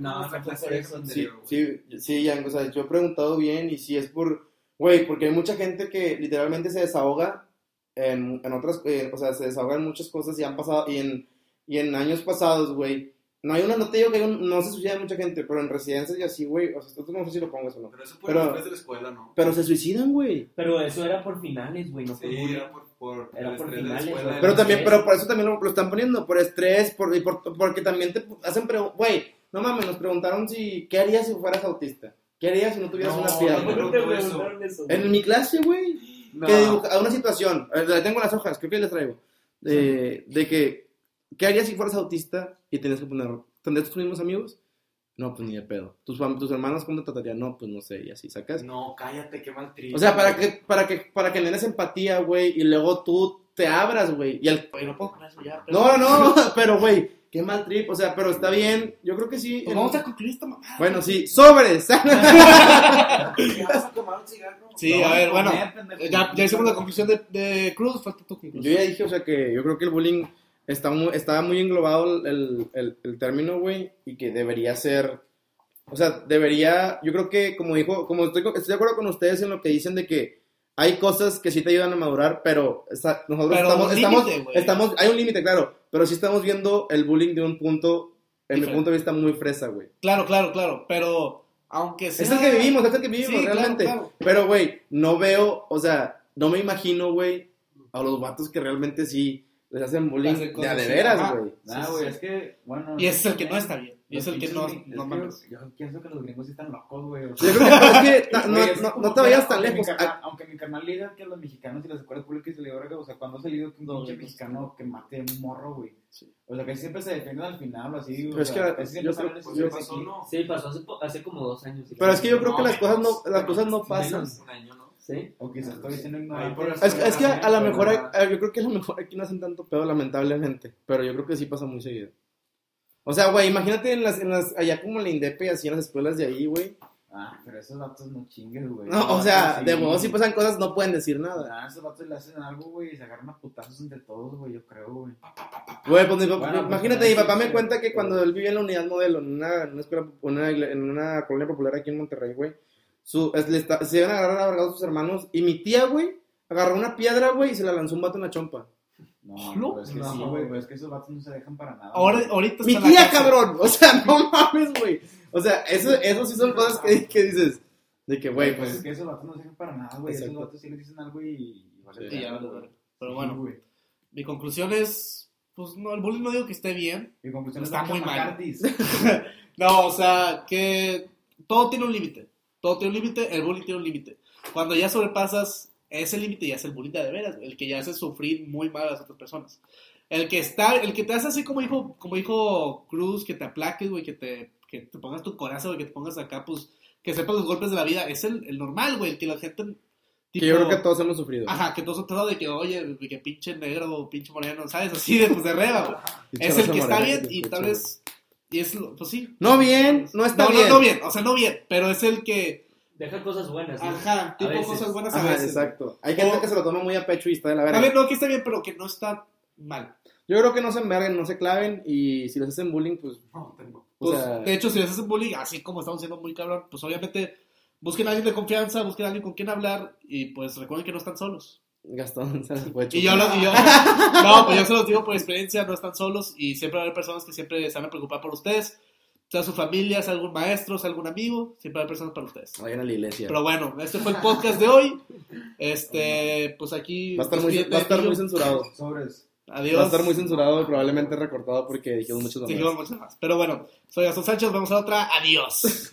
no está fue clase por de eso. Sí, anterior, güey? sí, sí, Yang, o sea, yo he preguntado bien y sí es por, güey, porque hay mucha gente que literalmente se desahoga en, en otras, eh, o sea, se desahoga en muchas cosas y han pasado, y en, y en años pasados, güey, no hay una, no te digo que hay un- no se suicida mucha gente, pero en residencias y así, güey, o sea, esto no sé si lo pongo eso o no, Pero eso fue Pero- después de la escuela, ¿no? pero se suicidan, güey. Pero eso era por finales, güey, no por Sí, bullying. era por, por Era por estrés de la finales, escuela. Pero también, pero por eso también lo, lo están poniendo, por estrés, por, y por- porque también te hacen preguntas, güey, no mames, nos preguntaron si, ¿qué harías si fueras autista? ¿Qué harías si no tuvieras No, una no pierna? ¿Por te preguntó eso. preguntaron eso? En mi clase, güey, No. que dibuja- a una situación, eh, tengo en las hojas, creo que les traigo, de, de que, ¿qué harías si fueras autista y tenías que poner, ¿tendrías tus mismos amigos? No, pues ni de pedo. ¿Tus, tus hermanos cómo te tratarían? No, pues no sé, y así, ¿sacas? No, cállate, qué mal triste. O sea, para que, para que, para que generes empatía, güey, y luego tú te abras, güey, y el Oye, no puedo con eso ya. pero- No, no, [laughs] [laughs] pero güey, qué mal trip, o sea, pero está bien, yo creo que sí. Pues en- vamos a concluir esta mamada. Bueno, sí, sobres. [laughs] ¿Ya vas a tomar un cigarro? Sí, No, a ver, no, bueno. Ya, ya hicimos la conclusión de, de Cruz, falta tu Yo conclusión. ya dije, o sea, que yo creo que el bullying está muy, estaba muy englobado el, el, el término, güey, y que debería ser, o sea, debería, yo creo que, como dijo, como estoy, estoy de acuerdo con ustedes en lo que dicen de que hay cosas que sí te ayudan a madurar, pero está- nosotros Pero estamos, estamos, estamos, hay un límite, claro, pero sí estamos viendo el bullying de un punto, en mi Diferente. punto de vista, muy fresa, güey. Claro, claro, claro. Pero, aunque sea. Es el que vivimos, es el que vivimos, Sí, claro, realmente. claro. Pero, güey, no veo, o sea, no me imagino, güey, a los vatos que realmente sí les hacen bullying de cosas a de veras, güey. Nah, güey, es que, bueno. Y ese es el que no está bien. Y es el que no. no mames. que Yo pienso que los gringos sí están locos, güey. o Yo sea, creo que es que no, güey, es no, como no te que, vayas tan lejos. Ah, Aunque mi carnal diga que los mexicanos y las escuelas públicas se le verga, o sea, cuando ha salido que un mexicano que mate un morro, güey. O sea, que siempre se defienden al final o así. Pero o es que yo creo- Pues esos ¿qué güeyes pasó, no? Sí, pasó hace, como dos años. Pero es que yo creo que las cosas no, las cosas no pasan. Un año, ¿no? Sí. O quizás estoy diciendo Ahí ignorante. por Es, es que a lo mejor, eh, yo creo que a lo mejor aquí no hacen tanto pedo, lamentablemente. Pero yo creo que sí pasa muy seguido. O sea, güey, imagínate en las, en las, allá como en la INDEP y así en las escuelas de ahí, güey. Ah, pero esos vatos no chingues, güey. No, o sea, Sí. de modo si pasan cosas no pueden decir nada. Ah, esos vatos le hacen algo, güey, y se agarran a putazos entre todos, güey, yo creo, güey. Güey, pues mi papá- Bueno, pues, imagínate, mi papá sí, me cuenta que cuando él vivía en la unidad modelo, en una, en una escuela, una en una colonia popular aquí en Monterrey, güey, su, es- le está- se iban a agarrar a vergados sus hermanos, y mi tía, güey, agarró una piedra, güey, y se la lanzó un vato en la chompa. No, No, pero es que no. sí, güey, es que esos vatos no se dejan para nada. Ahora, güey. ahorita Mi tía, cabrón, o sea, [laughs] no mames, güey. O sea, eso, eso sí son cosas que, que dices, de que, güey, pues pues, es que esos vatos no se dejan para nada, güey. Esos vatos sí les dicen algo y. vale Sí, ya, güey. Pero Sí, bueno, güey. mi conclusión es. Pues no, el bullying no digo que esté bien. Mi conclusión Está es muy que mal. [laughs] No, o sea, que todo tiene un límite. Todo tiene un límite, el bullying tiene un límite. Cuando ya sobrepasas ese límite, ya es el bullying de veras, el que ya hace sufrir muy mal a las otras personas. El que está, el que te hace así como dijo, como dijo Cruz, que te aplaques, güey, que te, que te pongas tu coraza, güey, que te pongas acá, pues, que sepas los golpes de la vida, es el, el normal, güey, el que la gente... que yo creo que todos hemos sufrido. Ajá, que todos son todos de que, oye, que pinche negro o pinche moreno, ¿sabes? Así de, pues, de reba, güey. Es el que está bien y tal vez... Y es, lo- pues sí. No bien, no está no, bien. No, no bien, o sea, no bien, pero es el que... Deja cosas buenas. ¿no? Ajá, tipo cosas buenas a Ajá, veces. exacto. Hay gente O- que se lo toma muy a pecho y está de la verga. bien, no, que está bien, pero que no está mal. Yo creo que no se enverguen, no se claven y si les hacen bullying, pues, No, tengo. o Pues, sea, de hecho, si les hacen bullying, así como estamos siendo muy cabrón, pues obviamente busquen a alguien de confianza, busquen a alguien con quien hablar y pues recuerden que no están solos. Gastón [laughs] se las Y yo, lo, y yo- no, [laughs] pues yo se los digo por experiencia, no están solos y siempre va a haber personas que siempre se van a preocupar por ustedes. sea su familia, sea algún maestro, sea algún amigo, siempre hay personas para ustedes. Vayan a la iglesia. Pero bueno, este fue el podcast de hoy. Este, [laughs] pues aquí. Va a estar muy, va a estar muy censurado. Sobres. Adiós. Va a estar muy censurado y probablemente recortado porque dijimos muchos Sí, nombres. muchas más. Pero bueno, soy Gastón Sánchez, vamos a otra. Adiós.